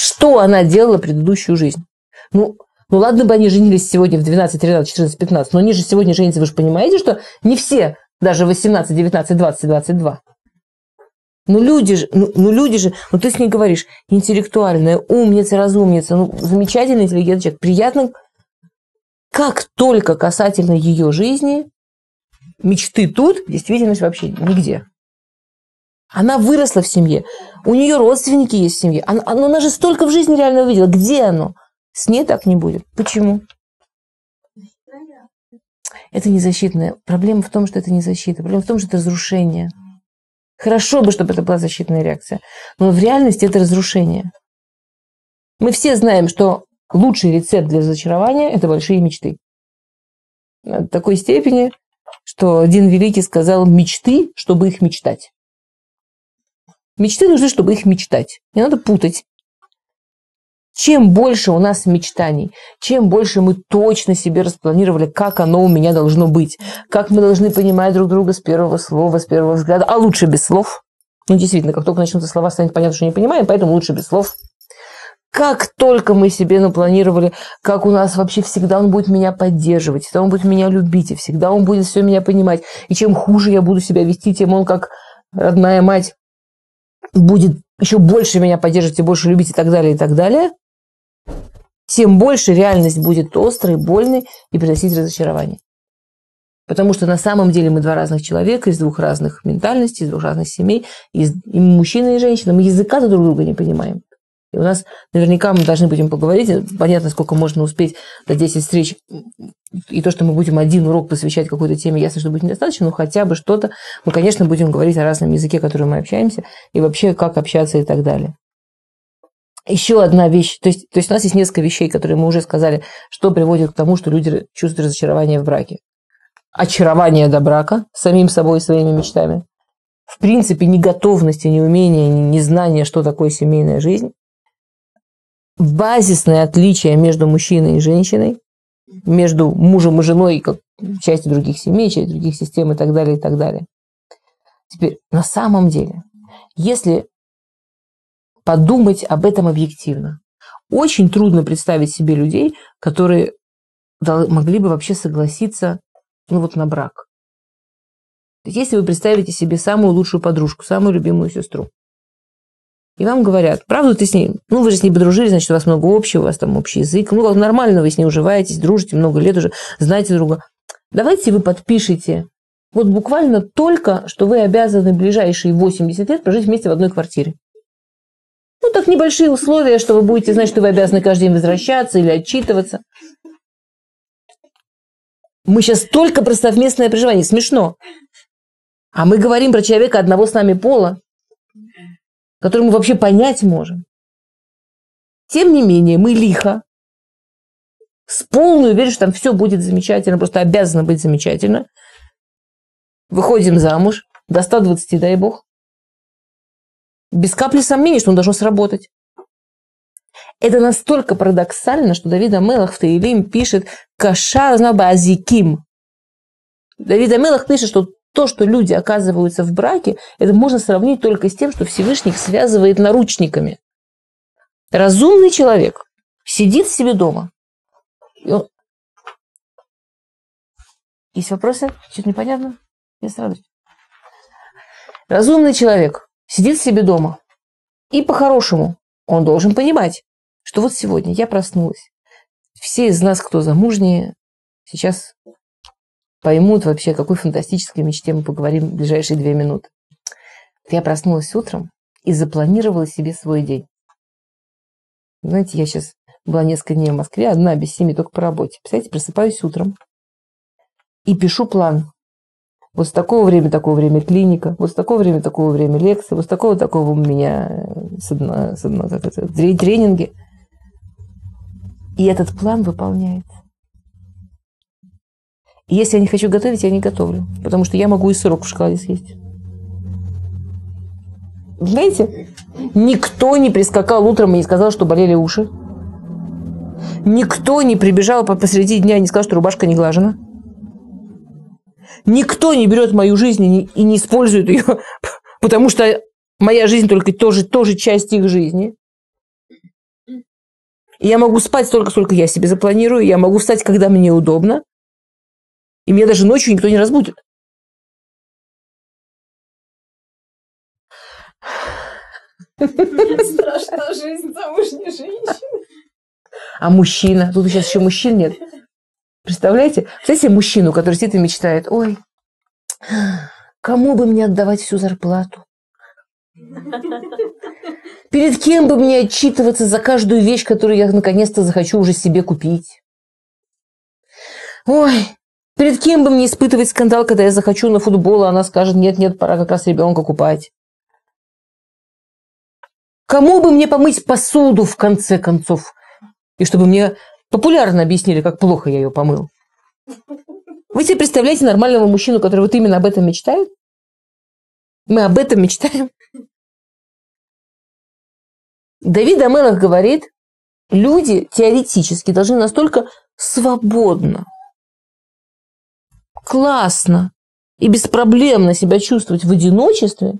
Что она делала предыдущую жизнь? Ну, ну ладно бы они женились сегодня в 12, 13, 14, 15, но они же сегодня женятся, вы же понимаете, что не все, даже 18, 19, 20, 22. Ну люди же, ну, ну люди же, ну ты с ней говоришь, интеллектуальная, умница, разумница, ну замечательный интеллигентный человек, приятно. Как только касательно ее жизни, мечты тут, действительность вообще нигде. Она выросла в семье, у нее родственники есть в семье. Она, она, же столько в жизни реально увидела. Где оно? С ней так не будет. Почему? Это не защитная. Проблема в том, что это не защита. Проблема в том, что это разрушение. Хорошо бы, чтобы это была защитная реакция. Но в реальности это разрушение. Мы все знаем, что лучший рецепт для разочарования – это большие мечты. До такой степени, что один великий сказал мечты, чтобы их мечтать. Мечты нужны, чтобы их мечтать. Не надо путать. Чем больше у нас мечтаний, чем больше мы точно себе распланировали, как оно у меня должно быть, как мы должны понимать друг друга с первого слова, с первого взгляда, а лучше без слов. Ну, действительно, как только начнутся слова, станет понятно, что не понимаем, поэтому лучше без слов. Как только мы себе напланировали, как у нас вообще всегда он будет меня поддерживать, всегда он будет меня любить, и всегда он будет все меня понимать. И чем хуже я буду себя вести, тем он, как родная мать, будет еще больше меня поддерживать и больше любить и так далее, и так далее, тем больше реальность будет острой, больной и приносить разочарование. Потому что на самом деле мы два разных человека, из двух разных ментальностей, из двух разных семей, из, и мужчина и женщина. Мы языка-то друг друга не понимаем. И у нас наверняка мы должны будем поговорить. Понятно, сколько можно успеть за 10 встреч. И то, что мы будем один урок посвящать какой-то теме, ясно, что будет недостаточно, но хотя бы что-то. Мы, конечно, будем говорить о разном языке, которым мы общаемся, и вообще, как общаться и так далее. Еще одна вещь, то есть, то есть у нас есть несколько вещей, которые мы уже сказали, что приводит к тому, что люди чувствуют разочарование в браке. Очарование до брака самим собой и своими мечтами. В принципе, неготовность, неумение, незнание, что такое семейная жизнь базисное отличие между мужчиной и женщиной, между мужем и женой, как частью других семей, частью других систем и так далее, и так далее. Теперь, на самом деле, если подумать об этом объективно, очень трудно представить себе людей, которые могли бы вообще согласиться ну, вот на брак. Если вы представите себе самую лучшую подружку, самую любимую сестру, и вам говорят, правда ты с ней, ну вы же с ней подружились, значит, у вас много общего, у вас там общий язык, ну нормально вы с ней уживаетесь, дружите много лет уже, знаете друга. Давайте вы подпишите вот буквально только, что вы обязаны ближайшие 80 лет прожить вместе в одной квартире. Ну, так небольшие условия, что вы будете знать, что вы обязаны каждый день возвращаться или отчитываться. Мы сейчас только про совместное проживание. Смешно. А мы говорим про человека одного с нами пола который мы вообще понять можем. Тем не менее, мы лихо, с полной уверенностью, что там все будет замечательно, просто обязано быть замечательно. Выходим замуж, до 120, дай бог. Без капли сомнений, что он должен сработать. Это настолько парадоксально, что Давид Амелах в Таилим пишет «Кашар азиким». Давид Амелах пишет, что то, что люди оказываются в браке, это можно сравнить только с тем, что Всевышний их связывает наручниками. Разумный человек сидит себе дома. Он... Есть вопросы? Что-то непонятно? Я с радостью. Разумный человек сидит себе дома. И по-хорошему он должен понимать, что вот сегодня я проснулась. Все из нас, кто замужние, сейчас поймут вообще, какой фантастической мечте мы поговорим в ближайшие две минуты. Я проснулась утром и запланировала себе свой день. Знаете, я сейчас была несколько дней в Москве, одна без семьи, только по работе. Представляете, просыпаюсь утром и пишу план. Вот с такого времени, такого время клиника, вот с такого времени, такого время лекции, вот с такого, такого у меня с одно, с одно, как это, тренинги. И этот план выполняется. Если я не хочу готовить, я не готовлю. Потому что я могу и сырок в шоколаде съесть. Знаете, никто не прискакал утром и не сказал, что болели уши. Никто не прибежал посреди дня и не сказал, что рубашка не глажена. Никто не берет мою жизнь и не, использует ее, потому что моя жизнь только тоже, тоже часть их жизни. Я могу спать столько, сколько я себе запланирую, я могу встать, когда мне удобно, и меня даже ночью никто не разбудит. Страшная жизнь замужней женщины. А мужчина? Тут сейчас еще мужчин нет. Представляете? Представляете мужчину, который сидит и мечтает, ой, кому бы мне отдавать всю зарплату? Перед кем бы мне отчитываться за каждую вещь, которую я наконец-то захочу уже себе купить? Ой, перед кем бы мне испытывать скандал, когда я захочу на футбол, а она скажет, нет-нет, пора как раз ребенка купать. Кому бы мне помыть посуду, в конце концов? И чтобы мне популярно объяснили, как плохо я ее помыл. Вы себе представляете нормального мужчину, который вот именно об этом мечтает? Мы об этом мечтаем. Давид Амелах говорит, люди теоретически должны настолько свободно, классно и беспроблемно себя чувствовать в одиночестве,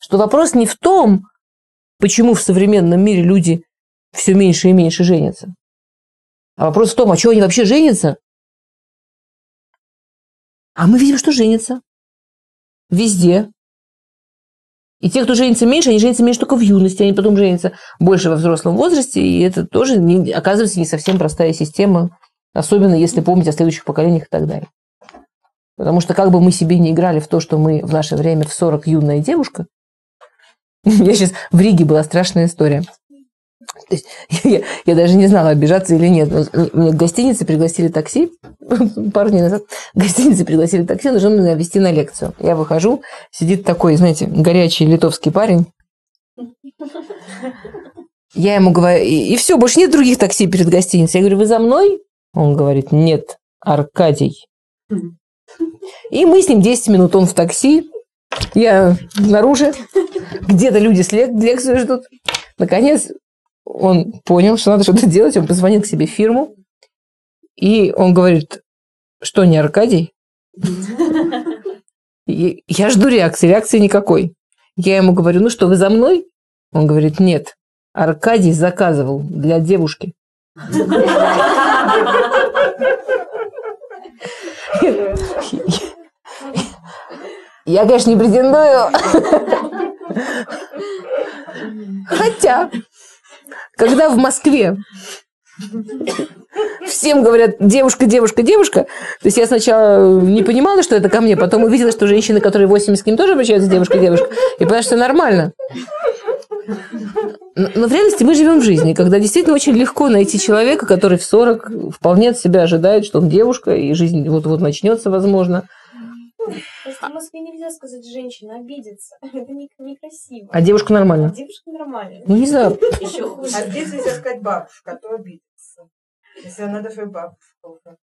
что вопрос не в том, почему в современном мире люди все меньше и меньше женятся, а вопрос в том, а чего они вообще женятся? А мы видим, что женятся. Везде. И те, кто женится меньше, они женятся меньше только в юности, они потом женятся больше во взрослом возрасте, и это тоже не, оказывается не совсем простая система, особенно если помнить о следующих поколениях и так далее. Потому что как бы мы себе не играли в то, что мы в наше время в 40 юная девушка, я сейчас в Риге была страшная история. То есть, я, я даже не знала, обижаться или нет. Мне в гостинице пригласили такси пару дней назад. В гостинице пригласили такси, нужно меня вести на лекцию. Я выхожу, сидит такой, знаете, горячий литовский парень. Я ему говорю, и, и все, больше нет других такси перед гостиницей. Я говорю, вы за мной? Он говорит, нет, Аркадий. И мы с ним 10 минут, он в такси, я снаружи, где-то люди с лек- ждут. Наконец, он понял, что надо что-то делать, он позвонил к себе в фирму, и он говорит, что не Аркадий? Я жду реакции, реакции никакой. Я ему говорю, ну что, вы за мной? Он говорит, нет, Аркадий заказывал для девушки. Я, конечно, не претендую. Хотя, когда в Москве всем говорят девушка, девушка, девушка, то есть я сначала не понимала, что это ко мне, потом увидела, что женщины, которые 80 к ним тоже обращаются девушка, девушка, и поняла, что нормально. Но в реальности мы живем в жизни, когда действительно очень легко найти человека, который в 40 вполне от себя ожидает, что он девушка, и жизнь вот-вот начнется, возможно. Просто в Москве нельзя сказать женщина, обидеться. Это не- некрасиво. А девушка А нормально. девушка нормальная. Ну, не знаю. Еще хуже. А здесь нельзя сказать бабушка, а то обидится. Если она даже бабушка уже.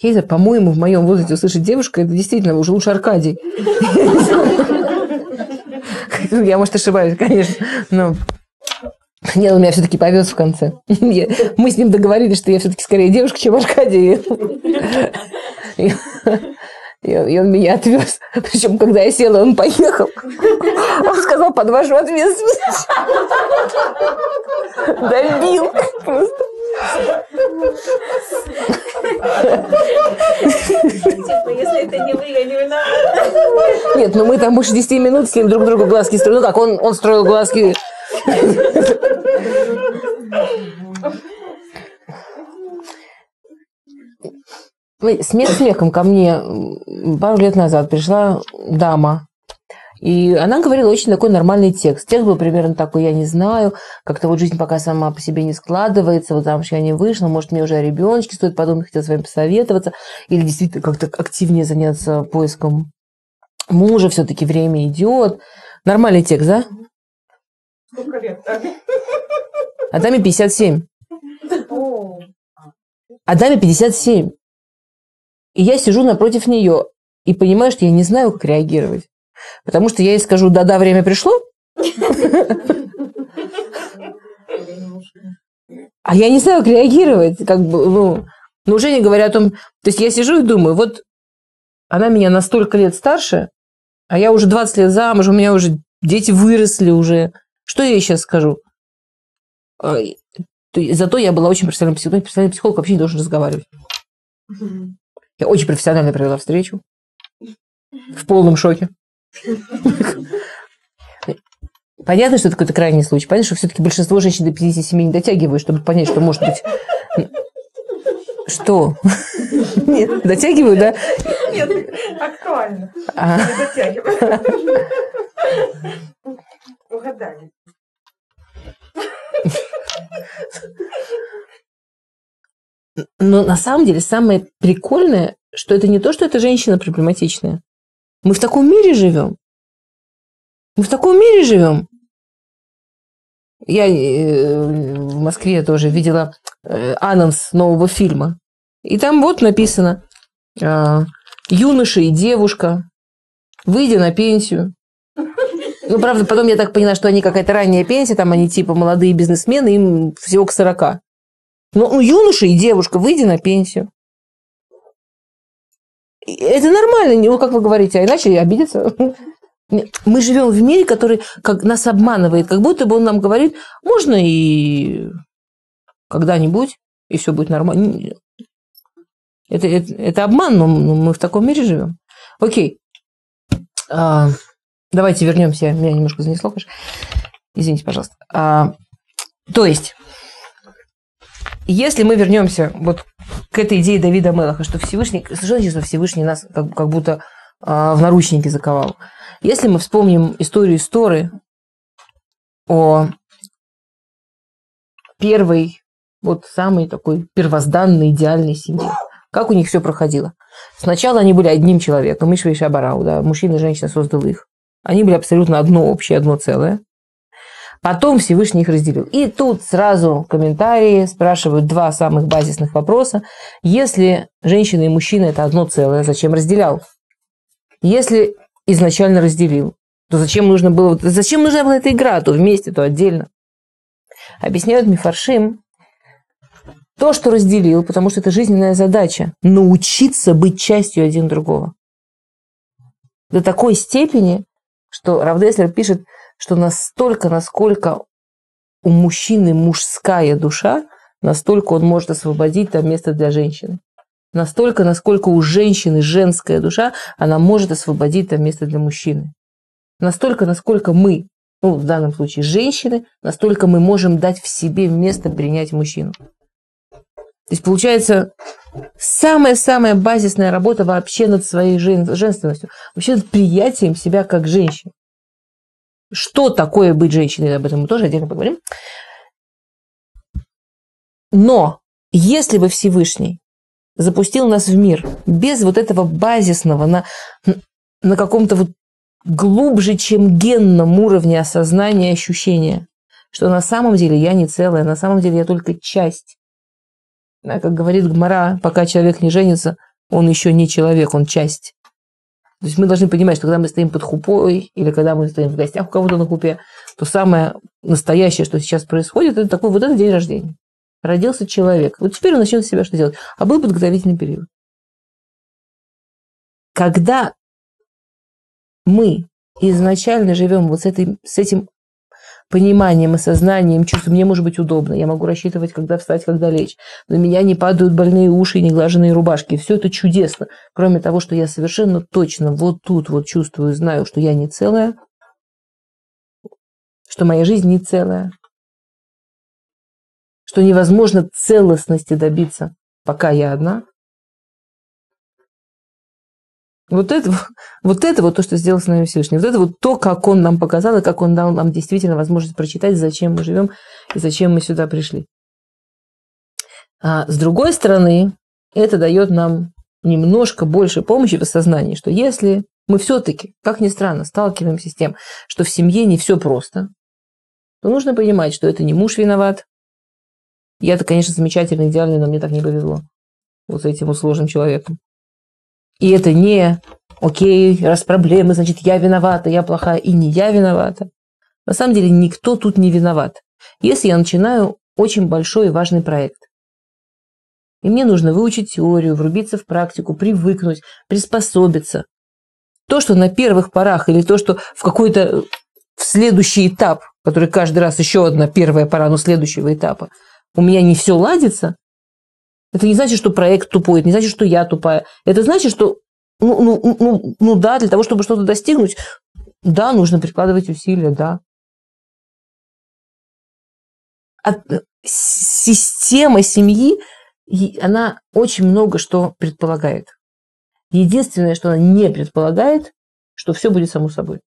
Я не знаю, по-моему, в моем возрасте услышать девушка, это действительно уже лучше Аркадий. Я, может, ошибаюсь, конечно, но... Нет, он меня все-таки повез в конце. Мы с ним договорились, что я все-таки скорее девушка, чем Аркадий. И, он- и он меня отвез. Причем, когда я села, он поехал. Он сказал, под вашу ответственность. Добил. Просто. Типа, если это не вы, я не виновата. Нет, ну мы там больше 10 минут с ним друг другу глазки строили. Ну как, он, он строил глазки. Смех смехом ко мне пару лет назад пришла дама. И она говорила очень такой нормальный текст. Текст был примерно такой, я не знаю, как-то вот жизнь пока сама по себе не складывается, вот замуж я не вышла, может, мне уже о ребеночке стоит подумать, хотела с вами посоветоваться, или действительно как-то активнее заняться поиском мужа, все-таки время идет. Нормальный текст, да? Сколько лет? а? Даме 57. О, А даме 57. И я сижу напротив нее и понимаю, что я не знаю, как реагировать. Потому что я ей скажу, да-да, время пришло, а я не знаю, как реагировать. Как бы, ну, но уже не говоря о том... То есть я сижу и думаю, вот она меня на столько лет старше, а я уже 20 лет замуж, у меня уже дети выросли уже. Что я ей сейчас скажу? А, Зато я была очень профессиональным психологом. Профессиональный психолог вообще не должен разговаривать. Я очень профессионально провела встречу. В полном шоке. Понятно, что это какой-то крайний случай. Понятно, что все-таки большинство женщин до 57 не дотягивают, чтобы понять, что может быть... Что? Нет, дотягивают, да? Нет, актуально. А, Не дотягивай. Угадали. Но на самом деле самое прикольное, что это не то, что эта женщина проблематичная. Мы в таком мире живем. Мы в таком мире живем. Я э, в Москве тоже видела э, анонс нового фильма. И там вот написано э, «Юноша и девушка, выйдя на пенсию». Ну, правда, потом я так поняла, что они какая-то ранняя пенсия, там они типа молодые бизнесмены, им всего к 40. Ну, ну, юноша и девушка, выйди на пенсию. Это нормально, ну, как вы говорите, а иначе обидеться. Мы живем в мире, который как нас обманывает, как будто бы он нам говорит, можно и когда-нибудь, и все будет нормально. Это, это, это обман, но мы в таком мире живем. Окей. А, давайте вернемся. Меня немножко занесло, конечно. Извините, пожалуйста. А, то есть, если мы вернемся вот к этой идее Давида Мелаха, что Всевышний, совершенно честно, Всевышний нас как, как будто а, в наручники заковал. Если мы вспомним историю Исторы о первой, вот самой такой первозданной идеальной семье, как у них все проходило. Сначала они были одним человеком, Мишва и да, мужчина и женщина создал их. Они были абсолютно одно общее, одно целое. Потом Всевышний их разделил. И тут сразу комментарии спрашивают два самых базисных вопроса. Если женщина и мужчина – это одно целое, зачем разделял? Если изначально разделил, то зачем нужно было, зачем нужна была эта игра, то вместе, то отдельно? Объясняют Мифаршим, то, что разделил, потому что это жизненная задача – научиться быть частью один другого. До такой степени, что Равдеслер пишет, что настолько, насколько у мужчины мужская душа, настолько он может освободить там место для женщины. Настолько, насколько у женщины женская душа, она может освободить там место для мужчины. Настолько, насколько мы, ну, в данном случае женщины, настолько мы можем дать в себе место принять мужчину. То есть, получается, самая-самая базисная работа вообще над своей женственностью, вообще над приятием себя как женщины. Что такое быть женщиной, об этом мы тоже отдельно поговорим. Но если бы Всевышний запустил нас в мир без вот этого базисного, на, на каком-то вот глубже, чем генном уровне осознания ощущения, что на самом деле я не целая, на самом деле я только часть. Да, как говорит Гмара, пока человек не женится, он еще не человек, он часть. То есть мы должны понимать, что когда мы стоим под хупой, или когда мы стоим в гостях у кого-то на хупе, то самое настоящее, что сейчас происходит, это такой вот этот день рождения. Родился человек. Вот теперь он начнет себя что делать. А был подготовительный период. Когда мы изначально живем вот с, этой, с этим пониманием, осознанием, чувством, мне может быть удобно, я могу рассчитывать, когда встать, когда лечь, на меня не падают больные уши и неглаженные рубашки, все это чудесно, кроме того, что я совершенно точно вот тут вот чувствую, знаю, что я не целая, что моя жизнь не целая, что невозможно целостности добиться, пока я одна, вот это, вот это вот то, что сделал с нами Всевышний. Вот это вот то, как он нам показал, и как он дал нам действительно возможность прочитать, зачем мы живем и зачем мы сюда пришли. А с другой стороны, это дает нам немножко больше помощи в осознании, что если мы все-таки, как ни странно, сталкиваемся с тем, что в семье не все просто, то нужно понимать, что это не муж виноват. Я-то, конечно, замечательный, идеальный, но мне так не повезло вот с этим сложным человеком. И это не окей, раз проблемы, значит, я виновата, я плохая, и не я виновата. На самом деле никто тут не виноват. Если я начинаю очень большой и важный проект, и мне нужно выучить теорию, врубиться в практику, привыкнуть, приспособиться. То, что на первых порах, или то, что в какой-то в следующий этап, который каждый раз еще одна первая пора, но следующего этапа, у меня не все ладится, это не значит, что проект тупой, это не значит, что я тупая. Это значит, что, ну, ну, ну, ну да, для того, чтобы что-то достигнуть, да, нужно прикладывать усилия, да. От, э, система семьи, она очень много что предполагает. Единственное, что она не предполагает, что все будет само собой.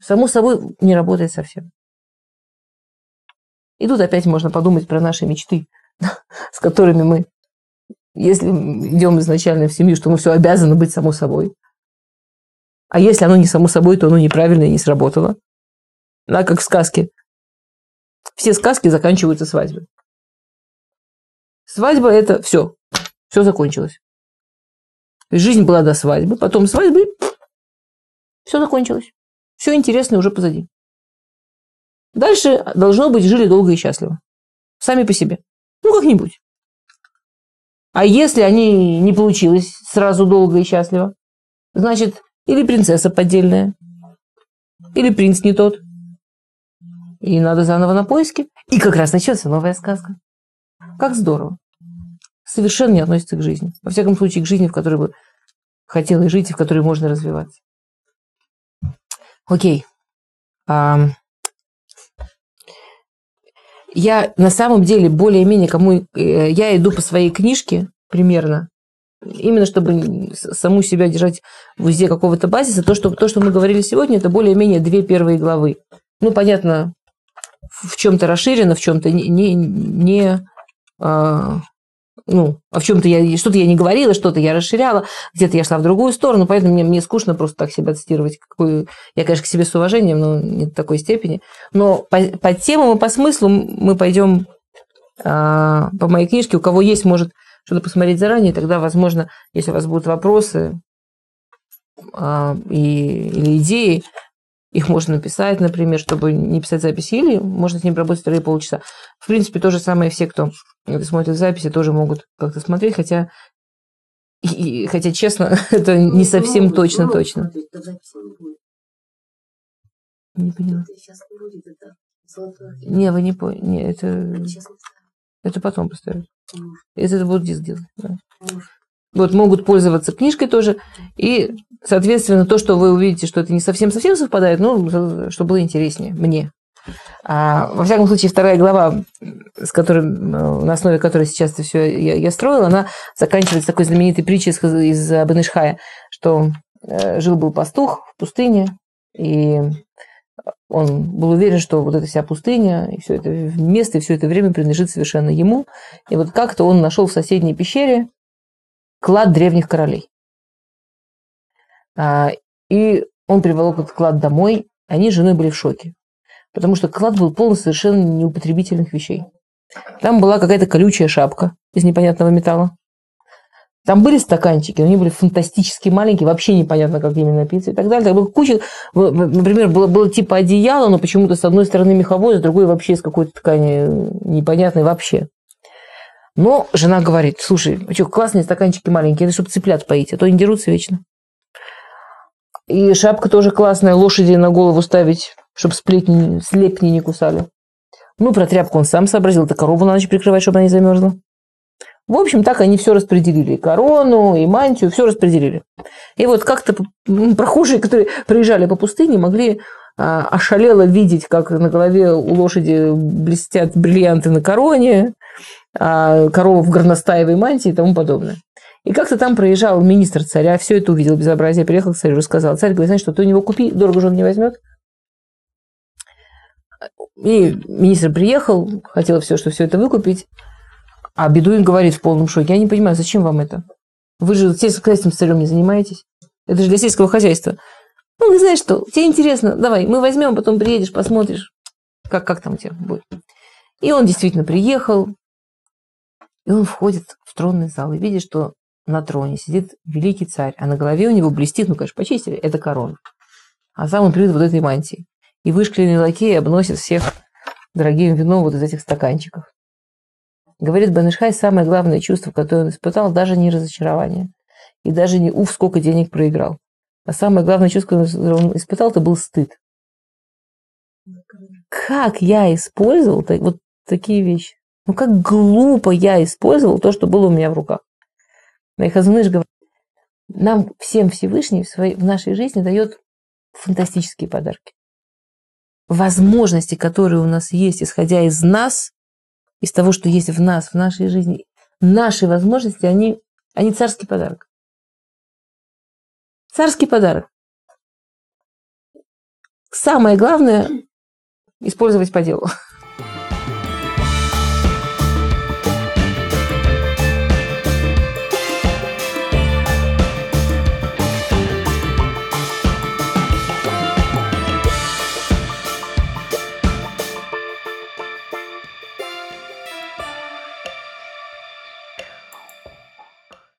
Само собой не работает совсем. И тут опять можно подумать про наши мечты, с которыми мы, если идем изначально в семью, что мы все обязаны быть само собой. А если оно не само собой, то оно неправильно и не сработало. Да, как в сказке. Все сказки заканчиваются свадьбой. Свадьба – это все. Все закончилось. Жизнь была до свадьбы, потом свадьбы, все закончилось. Все интересное уже позади. Дальше должно быть жили долго и счастливо. Сами по себе. Ну, как-нибудь. А если они не получилось сразу долго и счастливо, значит, или принцесса поддельная, или принц не тот. И надо заново на поиски. И как раз начнется новая сказка. Как здорово. Совершенно не относится к жизни. Во всяком случае, к жизни, в которой бы хотела жить и в которой можно развиваться. Окей. А, я на самом деле более-менее кому... э, Я иду по своей книжке примерно, именно чтобы саму себя держать в узде какого-то базиса. То, что, то, что мы говорили сегодня, это более-менее две первые главы. Ну, понятно, в чем-то расширено, в чем-то не, не, не, а, ну, а в чем-то я что-то я не говорила, что-то я расширяла, где-то я шла в другую сторону, поэтому мне, мне скучно просто так себя цитировать. Какую... Я, конечно, к себе с уважением, но не до такой степени. Но по, по темам и по смыслу мы пойдем а, по моей книжке. У кого есть, может что-то посмотреть заранее, тогда, возможно, если у вас будут вопросы а, и, или идеи, их можно написать, например, чтобы не писать записи, или можно с ним работать вторые полчаса. В принципе, то же самое все, кто смотрит записи, тоже могут как-то смотреть, хотя, и- хотя честно, это не совсем точно-точно. Не поняла. Не, вы не поняли. Не, это, это потом поставить. Может. Это будет диск делать. да. Вот могут пользоваться книжкой тоже. И, соответственно, то, что вы увидите, что это не совсем-совсем совпадает, ну, чтобы было интереснее мне. А, во всяком случае, вторая глава, с которой, э, на основе которой сейчас все я, я строила, она заканчивается такой знаменитой притчей из, из Абенешхая, что э, жил-был пастух в пустыне, и он был уверен, что вот эта вся пустыня, и все это место, и все это время принадлежит совершенно ему. И вот как-то он нашел в соседней пещере клад древних королей. А, И он приволок этот клад домой, они с женой были в шоке. Потому что клад был полон совершенно неупотребительных вещей. Там была какая-то колючая шапка из непонятного металла. Там были стаканчики, но они были фантастически маленькие, вообще непонятно, как ими напиться и так далее. Там была куча, например, было, было типа одеяло, но почему-то с одной стороны меховое, с другой вообще из какой-то ткани непонятной вообще. Но жена говорит, слушай, что, классные стаканчики маленькие, это чтобы цыплят поить, а то они дерутся вечно. И шапка тоже классная, лошади на голову ставить, чтобы сплетни, слепни не кусали. Ну, про тряпку он сам сообразил, это корову на ночь прикрывать, чтобы она не замерзла. В общем, так они все распределили. И корону, и мантию, все распределили. И вот как-то прохожие, которые проезжали по пустыне, могли а, ошалело видеть, как на голове у лошади блестят бриллианты на короне, корова в горностаевой мантии и тому подобное. И как-то там проезжал министр царя, все это увидел, безобразие, приехал к царю, рассказал. Царь говорит, знаешь что, ты у него купи, дорого же он не возьмет. И министр приехал, хотел все, что все это выкупить, а Бедуин говорит в полном шоке, я не понимаю, зачем вам это? Вы же сельскохозяйственным царем не занимаетесь. Это же для сельского хозяйства. Ну, не знаешь что, тебе интересно, давай, мы возьмем, потом приедешь, посмотришь, как, как там у тебя будет. И он действительно приехал, и он входит в тронный зал и видит, что на троне сидит великий царь, а на голове у него блестит, ну, конечно, почистили, это корона. А сам он привит вот этой мантией. И вышкленный лакей обносит всех дорогим вином вот из этих стаканчиков. Говорит Банышхай, самое главное чувство, которое он испытал, даже не разочарование. И даже не уф, сколько денег проиграл. А самое главное чувство, которое он испытал, это был стыд. Как я использовал вот такие вещи? Ну, как глупо я использовал то, что было у меня в руках. Мои хазуныш говорит, нам всем Всевышний в, своей, в нашей жизни дает фантастические подарки. Возможности, которые у нас есть, исходя из нас, из того, что есть в нас, в нашей жизни, наши возможности, они, они царский подарок. Царский подарок. Самое главное – использовать по делу.